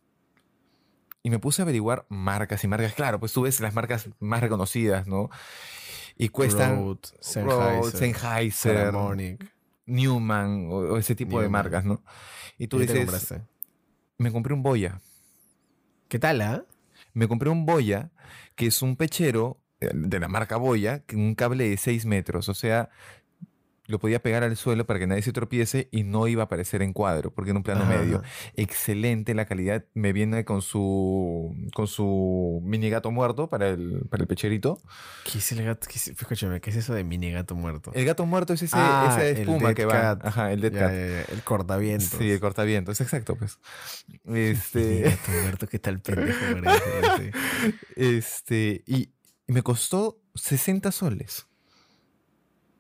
Y me puse a averiguar marcas y marcas. Claro, pues tú ves las marcas más reconocidas, ¿no? Y cuestan. Sennheiser, Newman o, ese tipo de marcas, ¿no? Y tú dices. Me compré un Boya. ¿Qué tal, ah? Me compré un Boya, que es un pechero eh, de la marca Boya, un cable de 6 metros. O sea, lo podía pegar al suelo para que nadie se tropiece y no iba a aparecer en cuadro, porque en un plano medio. Excelente la calidad. Me viene con su con su mini gato muerto para el, para el pecherito. ¿Qué es el gato? ¿Qué es, escúchame, ¿qué es eso de mini gato muerto? El gato muerto es ese, ah, esa espuma que va. Ajá, el dead cat. el cortavientos. Sí, el cortavientos, exacto, pues. Este. gato muerto, ¿qué tal pendejo? (laughs) este. Y, y me costó 60 soles.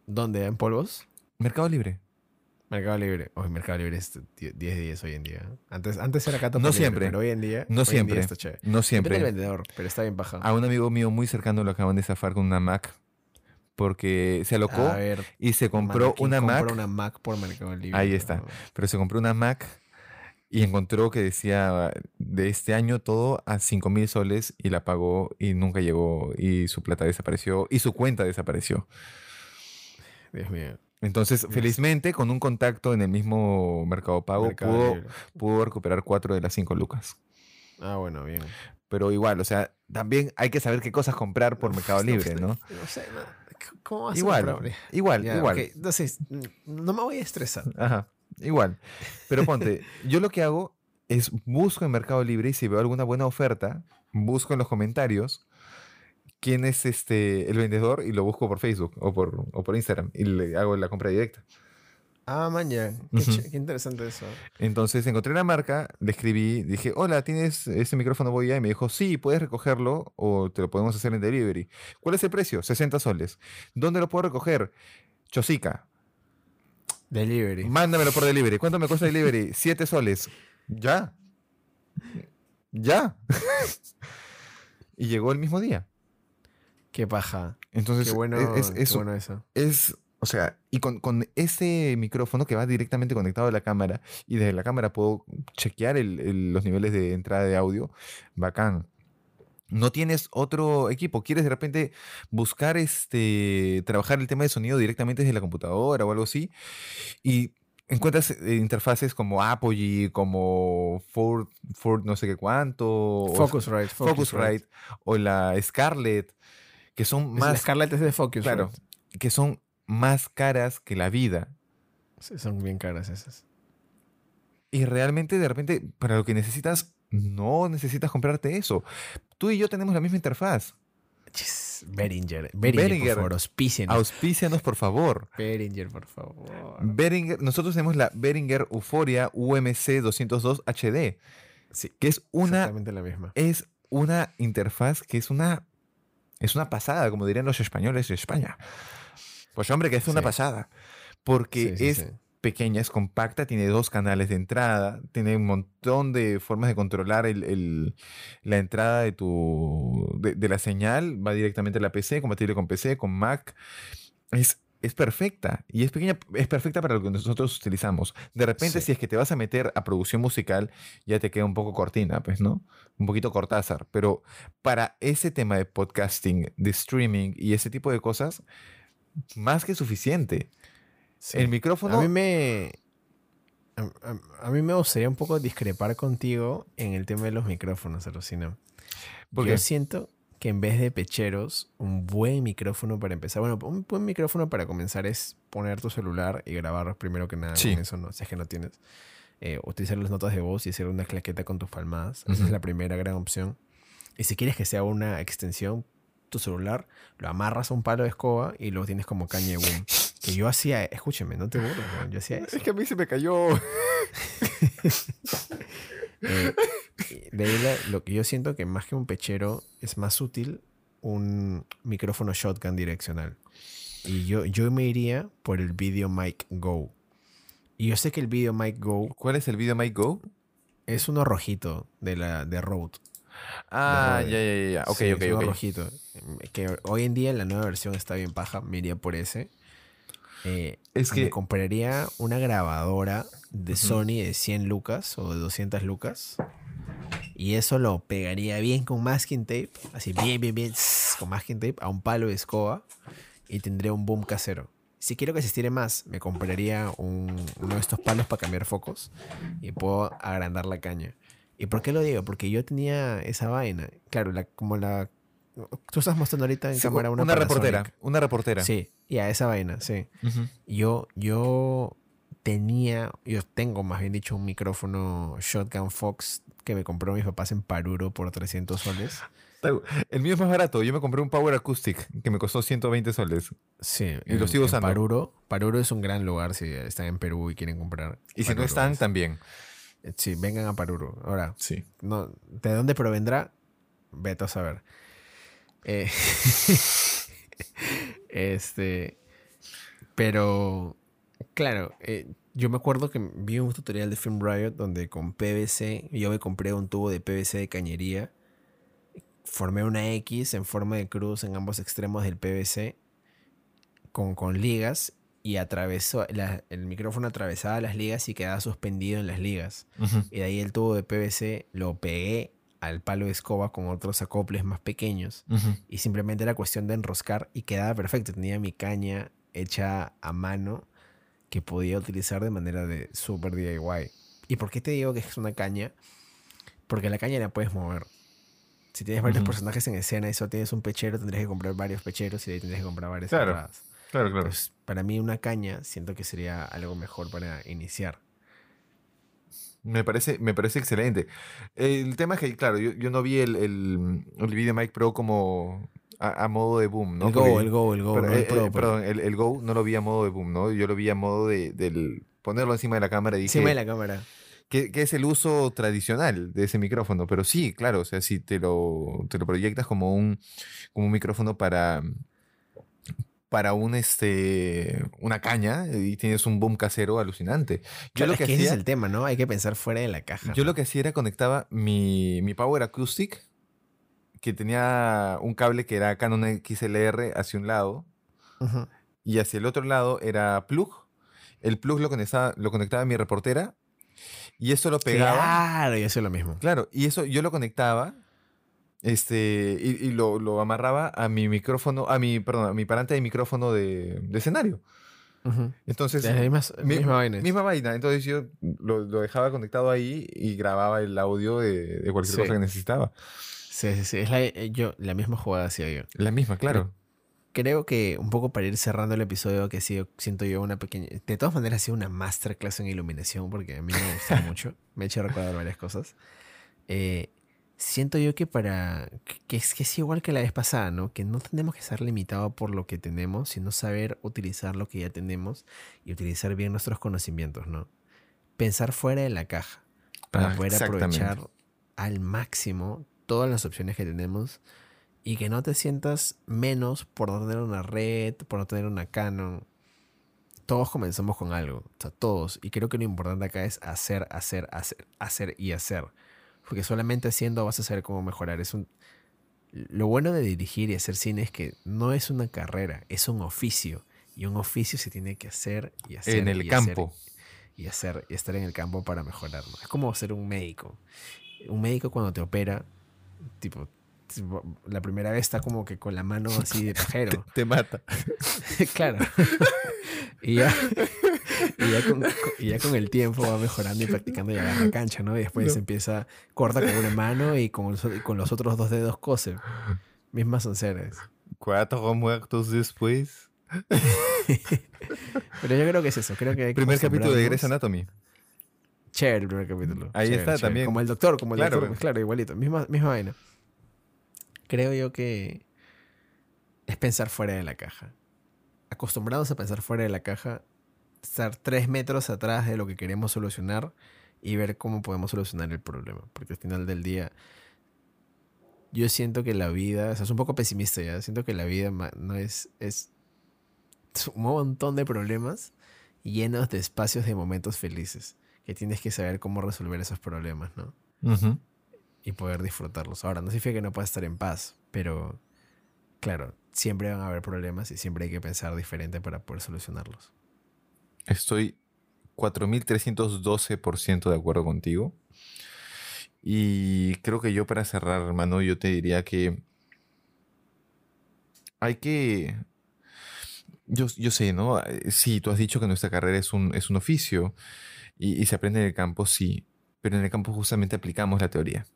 ¿Dónde? ¿En polvos? Mercado Libre. Mercado Libre. Hoy Mercado Libre es 10 de 10 hoy en día. Antes, antes era Cato No siempre. pero hoy en día. No siempre. No siempre. el vendedor, pero está bien. A un amigo mío muy cercano lo acaban de zafar con una Mac. Porque se alocó y se compró una Mac. una Mac por Mercado Libre. Ahí está. Pero se compró una Mac y encontró que decía de este año todo a 5 mil soles y la pagó y nunca llegó y su plata desapareció y su cuenta desapareció. Dios mío. Entonces, felizmente, con un contacto en el mismo Mercado Pago, pudo, recuperar cuatro de las cinco lucas. Ah, bueno, bien. Pero igual, o sea, también hay que saber qué cosas comprar por Mercado Libre, ¿no? No sé, ¿cómo vas igual, a Igual, igual. Entonces, no me voy a estresar. Ajá, igual. Pero ponte, yo lo que hago es busco en Mercado Libre y si veo alguna buena oferta, busco en los comentarios quién es este, el vendedor y lo busco por Facebook o por, o por Instagram y le hago la compra directa. Ah, mañana. Qué, interesante eso. Entonces encontré la marca, le escribí, dije, hola, ¿tienes ese micrófono Boya? Y me dijo, sí, puedes recogerlo o te lo podemos hacer en delivery. ¿Cuál es el precio? 60 soles. ¿Dónde lo puedo recoger? Chosica. Delivery. Mándamelo por delivery. ¿Cuánto me cuesta delivery? 7 soles. Ya. Ya. (laughs) y llegó el mismo día. Qué paja. Entonces, qué bueno, es, bueno eso. Es, o sea, y con, con, ese micrófono que va directamente conectado a la cámara y desde la cámara puedo chequear los niveles de entrada de audio, bacán. No tienes otro equipo, quieres de repente buscar este trabajar el tema de sonido directamente desde la computadora o algo así y encuentras eh, interfaces como Apogee, como Ford, Ford no sé qué cuánto, Focusrite, Focusrite, o la Scarlett que son más... Scarlett es de Focus. Claro, que son más caras que la vida. Sí, son bien caras esas. Y realmente, de repente, para lo que necesitas, no necesitas comprarte eso. Tú y yo tenemos la misma interfaz. Beringer. Beringer, por favor, auspícianos. Auspícianos, por favor. Beringer, por favor. Beringer, nosotros tenemos la Beringer Euphoria UMC 202 HD. Sí, que es una. Exactamente la misma. Es una interfaz que es una es una pasada, como dirían los españoles de España. Pues hombre, que es una pasada. Porque es pequeña, es compacta, tiene dos canales de entrada, tiene un montón de formas de controlar la entrada de, tu, de, la señal, va directamente a la PC, compatible con PC, con Mac. Es es perfecta y es pequeña, es perfecta para lo que nosotros utilizamos. De repente, si es que te vas a meter a producción musical, ya te queda un poco cortina, pues, ¿no? Un poquito cortázar. Pero para ese tema de podcasting, de streaming y ese tipo de cosas, más que suficiente. El micrófono. A mí me. A, mí me gustaría un poco discrepar contigo en el tema de los micrófonos, Alucina. Porque yo siento que en vez de pecheros, un buen micrófono para empezar. Bueno, un buen micrófono para comenzar es poner tu celular y grabar primero que nada Sí. con eso, ¿no? Si es que no tienes. Eh, utilizar las notas de voz y hacer una claqueta con tus palmadas. Esa es la primera gran opción. Y si quieres que sea una extensión, tu celular lo amarras a un palo de escoba y lo tienes como caña de boom. Que yo hacía, escúcheme, no te burles, yo hacía eso. Es que a mí se me cayó. (laughs) Eh, de ahí la- lo que yo siento que más que un pechero es más útil un micrófono shotgun direccional. Y yo, yo me iría por el Video Mic Go. Y yo sé que el Video Mic Go ¿Cuál es el video Mic Go? es uno rojito de la de Rode. Ah, ya, ya, ya. Ok, Sí, ok, es uno rojito. Que hoy en día la nueva versión está bien paja. Me iría por ese. Eh, Es Me que compraría una grabadora de. Sony de 100 lucas o de 200 lucas. Y eso lo pegaría bien con masking tape. Así bien, bien, bien. Con masking tape a un palo de escoba. Y tendría un boom casero. Si quiero que se estire más, me compraría un- uno de estos palos para cambiar focos. Y puedo agrandar la caña. ¿Y por qué lo digo? Porque yo tenía esa vaina. Claro, la, como la... Tú estás mostrando ahorita en sí, cámara una, una reportera. Una reportera. Sí, ya, esa vaina, sí yo, yo tenía, yo tengo más bien dicho un micrófono Shotgun Fox que me compró mis papás en Paruro por 300 soles. El mío es más barato. Yo me compré un Power Acoustic que me costó 120 soles. Sí, Y lo sigo usando. Paruro, Paruro es un gran lugar si están en Perú y quieren comprar. Y si no están, es- también. Sí, vengan a Paruro. Ahora, Sí. no, ¿de dónde provendrá? Vete a saber. Eh, (laughs) este. Pero, claro, eh, yo me acuerdo que vi un tutorial de Film Riot donde con PVC, yo me compré un tubo de PVC de cañería, formé una X en forma de cruz en ambos extremos del PVC con, con ligas y atravesó, la- el micrófono atravesaba las ligas y quedaba suspendido en las ligas. Y de ahí el tubo de PVC lo pegué al palo de escoba con otros acoples más pequeños. Y simplemente era cuestión de enroscar y quedaba perfecto. Tenía mi caña hecha a mano que podía utilizar de manera de super DIY. ¿Y por qué te digo que es una caña? Porque la caña la puedes mover. Si tienes varios personajes en escena y solo tienes un pechero, tendrías que comprar varios pecheros y de ahí tendrías que comprar varias Claro. entradas. Claro, claro. Pues, para mí una caña siento que sería algo mejor para iniciar. Me parece, me parece excelente. El tema es que, claro, yo, yo no vi el, el, el Video Mic Pro como a, a modo de boom, ¿no? el Porque- Go, el Go, el Go, pero, no el eh, Pro, eh, perdón, el, el Go no lo vi a modo de boom, ¿no? Yo lo vi a modo de del ponerlo encima de la cámara y dije Encima de la cámara. que, que es el uso tradicional de ese micrófono. Pero sí, claro, o sea, si te lo, te lo proyectas como un, como un micrófono para, para un este una caña y tienes un boom casero alucinante. Yo Claro, lo es que que ese es hacía, el tema, ¿no? Hay que pensar fuera de la caja. yo ¿no? lo que hacía era conectaba mi, mi Power Acoustic, que tenía un cable que era Canon XLR hacia un lado, y hacia el otro lado era plug. El plug lo conectaba, lo conectaba a mi reportera, y eso lo pegaba. Claro, yo sé lo mismo. Claro, y eso yo lo conectaba este, y, y lo, lo amarraba a mi micrófono, a mi, perdón, a mi parante de micrófono de, de escenario. Ujú. Entonces, la misma, mi- misma vaina. misma vaina. Entonces yo lo, lo dejaba conectado ahí y grababa el audio de, de cualquier Sí. cosa que necesitaba. Sí, sí, sí. Es la, eh, yo, la misma jugada hacía yo. La misma, claro. Creo que un poco para ir cerrando el episodio, que sí, siento yo una pequeña... De todas maneras, ha sido una masterclass en iluminación, porque a mí me gustó (laughs) mucho. Me ha hecho recordar varias cosas. Eh, siento yo que para... Que, es, que es igual que la vez pasada, ¿no? Que no tenemos que estar limitados por lo que tenemos, sino saber utilizar lo que ya tenemos y utilizar bien nuestros conocimientos, ¿no? Pensar fuera de la caja para Ah, poder aprovechar al máximo todas las opciones que tenemos y que no te sientas menos por no tener una red, por no tener una Canon. Todos comenzamos con algo, o sea, todos. Y creo que lo importante acá es hacer, hacer, hacer, hacer y hacer. Porque solamente haciendo vas a saber cómo mejorar. Es un... Lo bueno de dirigir y hacer cine es que no es una carrera, es un oficio. Y un oficio se tiene que hacer y hacer. en el y hacer campo. y hacer y estar en el campo para mejorar. ¿no? Es como ser un médico. Un médico cuando te opera, tipo, la primera vez está como que con la mano (laughs) así de pajero. te mata. (laughs) claro. y, ya, y, ya con, y ya con el tiempo va mejorando y practicando y agarra cancha, ¿no? Y después No. empieza, corta con una mano y con, con los otros dos dedos cose. Mismas onceras. Cuatro muertos después. (laughs) Pero yo creo que es eso. Creo que hay Primer capítulo de Grey's Anatomy. Chévere el primer capítulo. Ahí Chévere, está chévere. también. Como el doctor, como el Claro. doctor. Claro, igualito. Misma, misma vaina. Creo yo que es pensar fuera de la caja. Acostumbrados a pensar fuera de la caja, estar tres metros atrás de lo que queremos solucionar y ver cómo podemos solucionar el problema. Porque al final del día, yo siento que la vida, o sea, es un poco pesimista ya, siento que la vida no es, es un montón de problemas llenos de espacios de momentos felices, que tienes que saber cómo resolver esos problemas, ¿no? Y poder disfrutarlos. Ahora, no significa que no puedas estar en paz, pero claro, siempre van a haber problemas y siempre hay que pensar diferente para poder solucionarlos. Estoy 4312% de acuerdo contigo. Y creo que yo para cerrar, hermano, yo te diría que hay que... Yo, yo sé, ¿no? Eh, Sí, tú has dicho que nuestra carrera es un, es un oficio y, y se aprende en el campo, sí, pero en el campo justamente aplicamos la teoría.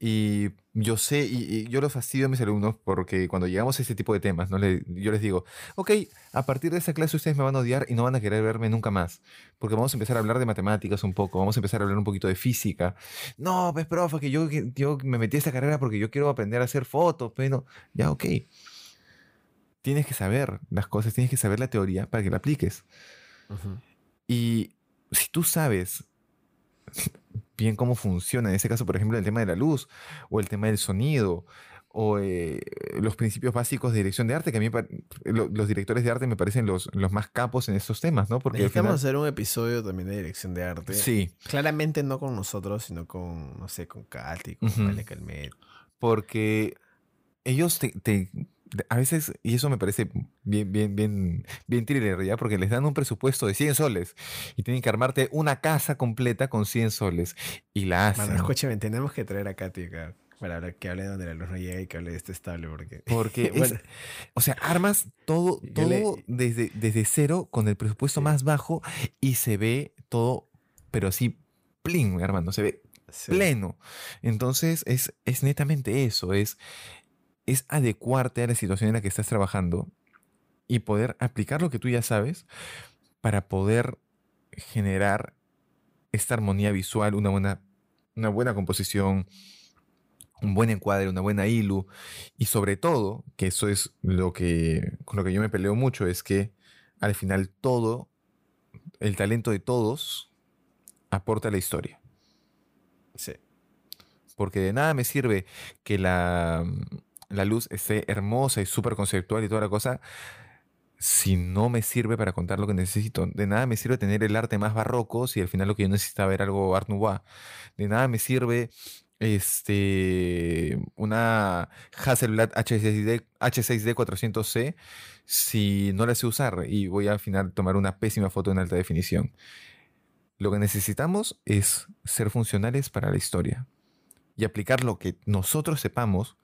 Y yo sé, y, y yo los fastidio a mis alumnos porque cuando llegamos a este tipo de temas, ¿no? Le- yo les digo, ok, a partir de esta clase ustedes me van a odiar y no van a querer verme nunca más. Porque vamos a empezar a hablar de matemáticas un poco, vamos a empezar a hablar un poquito de física. No, pues, profe, que yo, que yo me metí a esta carrera porque yo quiero aprender a hacer fotos, pero ya, ok. Tienes que saber las cosas, tienes que saber la teoría para que la apliques. Y si tú sabes (laughs) bien cómo funciona, en este caso, por ejemplo, el tema de la luz, o el tema del sonido, o eh, los principios básicos de dirección de arte, que a mí lo- los directores de arte me parecen los, los más capos en estos temas, ¿no? Porque Necesitamos final- hacer un episodio también de dirección de arte. Sí, Claramente no con nosotros, sino con, no sé, con Katy, con. Vale Calmet. porque ellos te, te- a veces, y eso me parece bien, bien, bien, bien thriller, ¿ya? Porque les dan un presupuesto de 100 soles y tienen que armarte una casa completa con 100 soles y la hacen. Mano, escúchame, tenemos que traer a Katy acá para hablar- que hable de donde la luz no llega y que hable de este estable, porque... Porque, (laughs) es- Bueno. o sea, armas todo, todo le- desde, desde cero con el presupuesto Sí. más bajo y se ve todo, pero así, plin, hermano, se ve Sí. pleno. Entonces, es, es netamente eso, es, es adecuarte a la situación en la que estás trabajando y poder aplicar lo que tú ya sabes para poder generar esta armonía visual, una buena, una buena composición, un buen encuadre, una buena ilu y sobre todo, que eso es lo que con lo que yo me peleo mucho es que al final todo el talento de todos aporta a la historia. Sí. Porque de nada me sirve que la, la luz esté hermosa y súper conceptual y toda la cosa si no me sirve para contar lo que necesito. De nada me sirve tener el arte más barroco si al final lo que yo necesitaba era algo Art Nouveau. De nada me sirve este, una Hasselblad H6D, H6D 400C si no la sé usar y voy al final tomar una pésima foto en alta definición. Lo que necesitamos es ser funcionales para la historia y aplicar lo que nosotros sepamos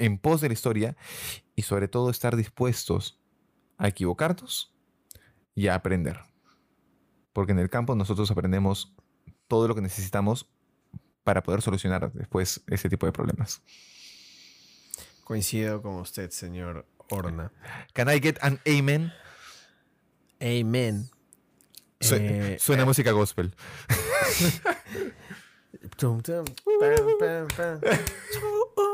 en pos de la historia y sobre todo estar dispuestos a equivocarnos y a aprender. Porque en el campo nosotros aprendemos todo lo que necesitamos para poder solucionar después ese tipo de problemas. Coincido con usted, señor Horna. Can I get an amen? Amen. Su- Eh, suena música gospel. (laughs) (laughs)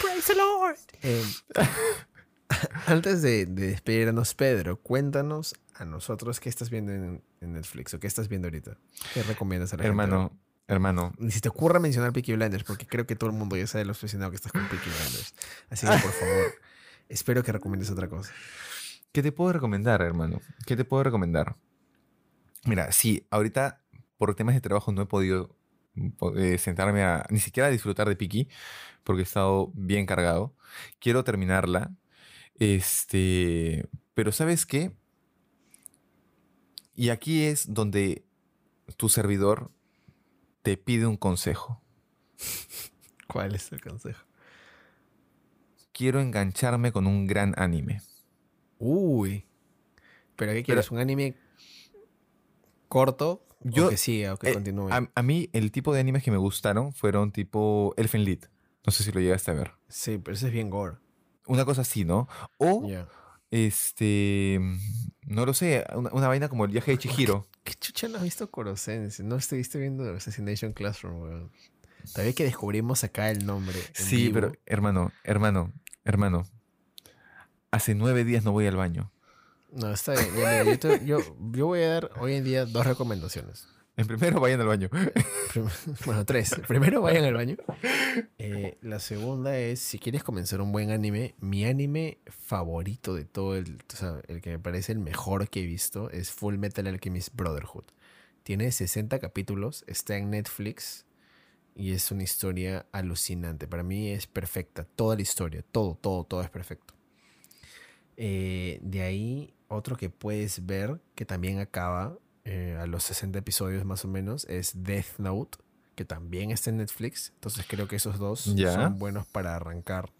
Praise the Lord. Eh, (laughs) antes de, de despedirnos, Pedro, cuéntanos a nosotros qué estás viendo en, en Netflix o qué estás viendo ahorita. ¿Qué recomiendas a la gente? Hermano, hermano, Ni si te ocurra mencionar Peaky Blinders, porque creo que todo el mundo ya sabe lo obsesionado que estás con Peaky Blinders. Así que, por (laughs) favor, espero que recomiendes otra cosa. ¿Qué te puedo recomendar, hermano? ¿Qué te puedo recomendar? Mira, sí, ahorita por temas de trabajo no he podido po- eh, sentarme a ni siquiera a disfrutar de Piki porque he estado bien cargado. Quiero terminarla. Este, pero ¿sabes qué? Y aquí es donde tu servidor te pide un consejo. (laughs) ¿Cuál es el consejo? Quiero engancharme con un gran anime. Uy. ¿Pero qué quieres? ¿Un anime corto? Yo, que sí, o que eh, continúe. A, mí, el tipo de animes que me gustaron fueron tipo Elfen Lied. No sé si lo llegaste a ver. Sí, pero ese es bien gore. Una cosa así, ¿no? O, este, no lo sé, una, vaina como el viaje de Chihiro. (laughs) ¿Qué, chucha no has visto Korosense? No estuviste viendo Assassination Classroom, weón. Todavía que descubrimos acá el nombre. Sí, pero hermano, hermano, hermano. Hace nueve días no voy al baño. No, está bien. yo, yo, voy a dar hoy en día dos recomendaciones. En primero, vayan al baño. (laughs) bueno, tres. Primero, vayan al baño. Eh, la segunda es, si quieres comenzar un buen anime, mi anime favorito de todo el... O sea, el que me parece el mejor que he visto es Full Metal Alchemist Brotherhood. Tiene 60 capítulos, está en Netflix y es una historia alucinante. Para mí es perfecta. Toda la historia, todo, todo, todo es perfecto. Eh, de ahí, otro que puedes ver, que también acaba eh, a los 60 episodios más o menos, es Death Note, que también está en Netflix. Entonces creo que esos dos son buenos para arrancar,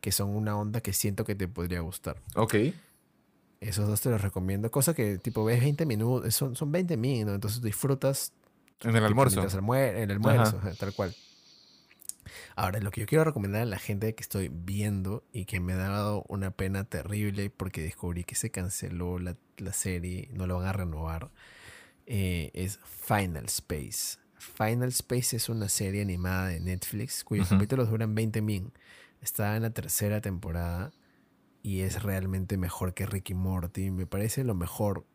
que son una onda que siento que te podría gustar. Ok. Esos dos te los recomiendo. Cosa que tipo ves 20 minutos, son, son 20 minutos, entonces disfrutas. En el almuerzo. en el almuerzo, tal cual. Ahora, lo que yo quiero recomendar a la gente que estoy viendo y que me ha dado una pena terrible porque descubrí que se canceló la, serie, no lo van a renovar, eh, es Final Space. Final Space es una serie animada de Netflix cuyos capítulos duran 20 min. Está en la tercera temporada y es realmente mejor que Ricky Morty. Me parece lo mejor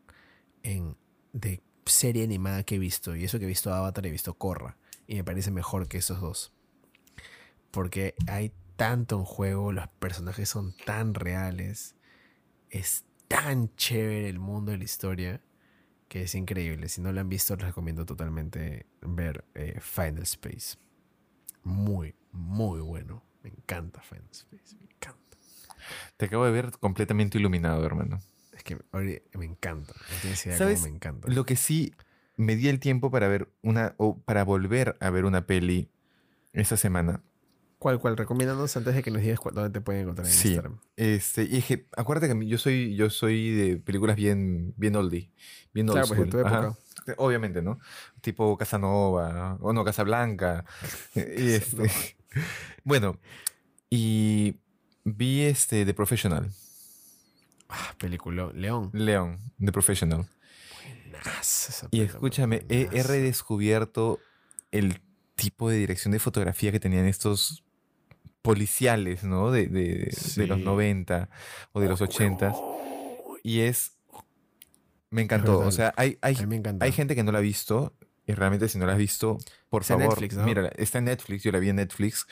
en, de serie animada que he visto. Y eso que he visto Avatar, he visto Korra. Y me parece mejor que esos dos porque hay tanto en juego, los personajes son tan reales, es tan chévere el mundo de la historia que es increíble. Si no lo han visto, les recomiendo totalmente ver eh, Final Space. Muy, muy bueno. Me encanta Final Space, me encanta. Te acabo de ver completamente iluminado, hermano. Es que me encanta. ¿Sabes? me encanta. Lo que sí me di el tiempo para ver una, o para volver a ver una peli esta semana ¿Cuál, cuál? Recomiéndanos antes de que nos digas dónde te pueden encontrar en sí. Instagram. Este, y dije, acuérdate que yo soy, yo soy de películas bien, bien oldie, bien old claro, Pues, época. Obviamente, ¿no? Tipo Casanova, o no, Casablanca. (laughs) y este, (laughs) bueno, y vi este The Professional. Ah, película. León. León, The Professional. Buenas, esa y escúchame, he redescubierto el tipo de dirección de fotografía que tenían estos policiales, ¿no? De, de, los 90 o de los 80. Y es... Me encantó. o sea, hay, hay, hay gente que no la ha visto. Y realmente si no la has visto, por favor, Netflix, mira, está en Netflix, yo la vi en Netflix.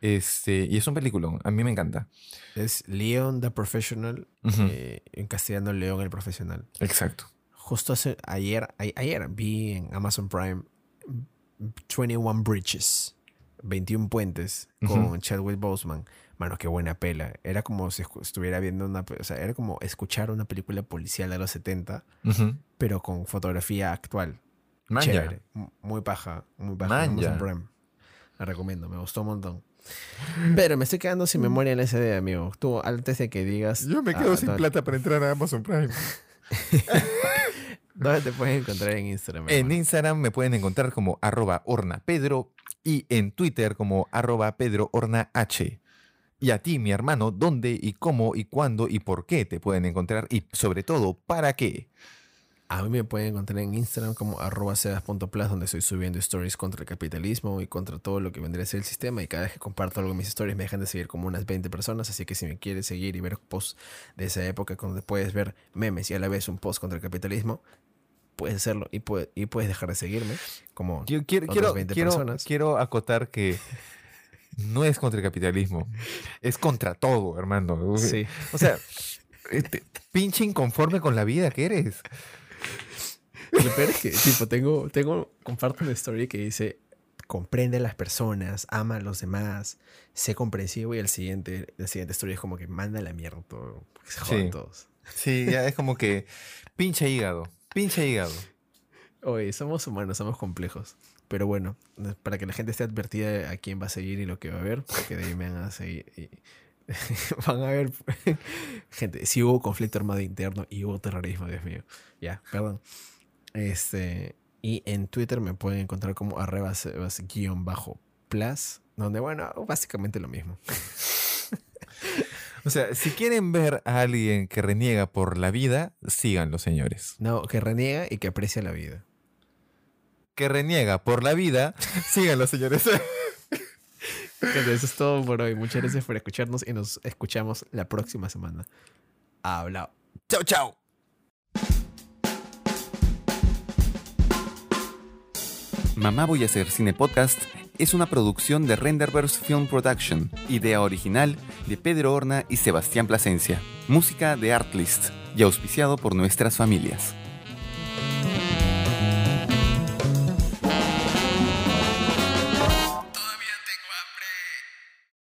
Este, y es un peliculón, a mí me encanta. Es Leon the Professional, eh, en castellano León el Profesional. Exacto. Justo hace, ayer, ayer vi en Amazon Prime 21 Bridges. 21 puentes con Chadwick Boseman. Mano, qué buena pela. Era como si estuviera viendo una. O sea, era como escuchar una película policial de los 70, pero con fotografía actual. Chévere. Muy paja. Muy paja. La recomiendo, me gustó un montón. Pero me estoy quedando sin memoria en idea, amigo. Tú, antes de que digas. Yo me quedo sin plata para entrar a Amazon Prime. (laughs) (laughs) ¿Dónde te puedes encontrar en Instagram? En Instagram me pueden encontrar como arroba hornapedro y en Twitter como arroba Pedro Horna H. Y a ti, mi hermano, ¿dónde y cómo y cuándo y por qué te pueden encontrar? Y sobre todo, ¿para qué? A mí me pueden encontrar en Instagram como arroba donde estoy subiendo stories contra el capitalismo y contra todo lo que vendría a ser el sistema. Y cada vez que comparto algo en mis stories me dejan de seguir como unas 20 personas. Así que si me quieres seguir y ver posts de esa época donde puedes ver memes y a la vez un post contra el capitalismo, puedes hacerlo y, y puedes dejar de seguirme como quiero, quiero, 20 personas. Quiero acotar que no es contra el capitalismo, es contra todo, hermano. Sí. O sea, este, pinche inconforme con la vida que eres. Lo peor es que, tipo, tengo, tengo, comparto una story que dice, comprende a las personas, ama a los demás, sé comprensivo y el siguiente, la siguiente story es como que manda la mierda todo, se jodan todos. Sí, ya es como que pinche hígado. Pinche hígado. Oye, somos humanos, somos complejos. Pero bueno, para que la gente esté advertida a quién va a seguir y lo que va a ver, porque de ahí me van a seguir. Y (laughs) van a ver. (laughs) gente, si hubo conflicto armado interno y hubo terrorismo, Dios mío. Ya, perdón. Este. Y en Twitter me pueden encontrar como arroba bajo plus, donde bueno, básicamente lo mismo. (laughs) O sea, si quieren ver a alguien que reniega por la vida, síganlo, señores. No, que reniega y que aprecia la vida. Que reniega por la vida, (laughs) síganlo, señores. Entonces, eso es todo por hoy. Muchas gracias por escucharnos y nos escuchamos la próxima semana. Habla. Chao, chao. Mamá Voy a hacer Cine Podcast es una producción de Renderverse Film Production, idea original de Pedro Horna y Sebastián Plasencia, música de Artlist y auspiciado por nuestras familias.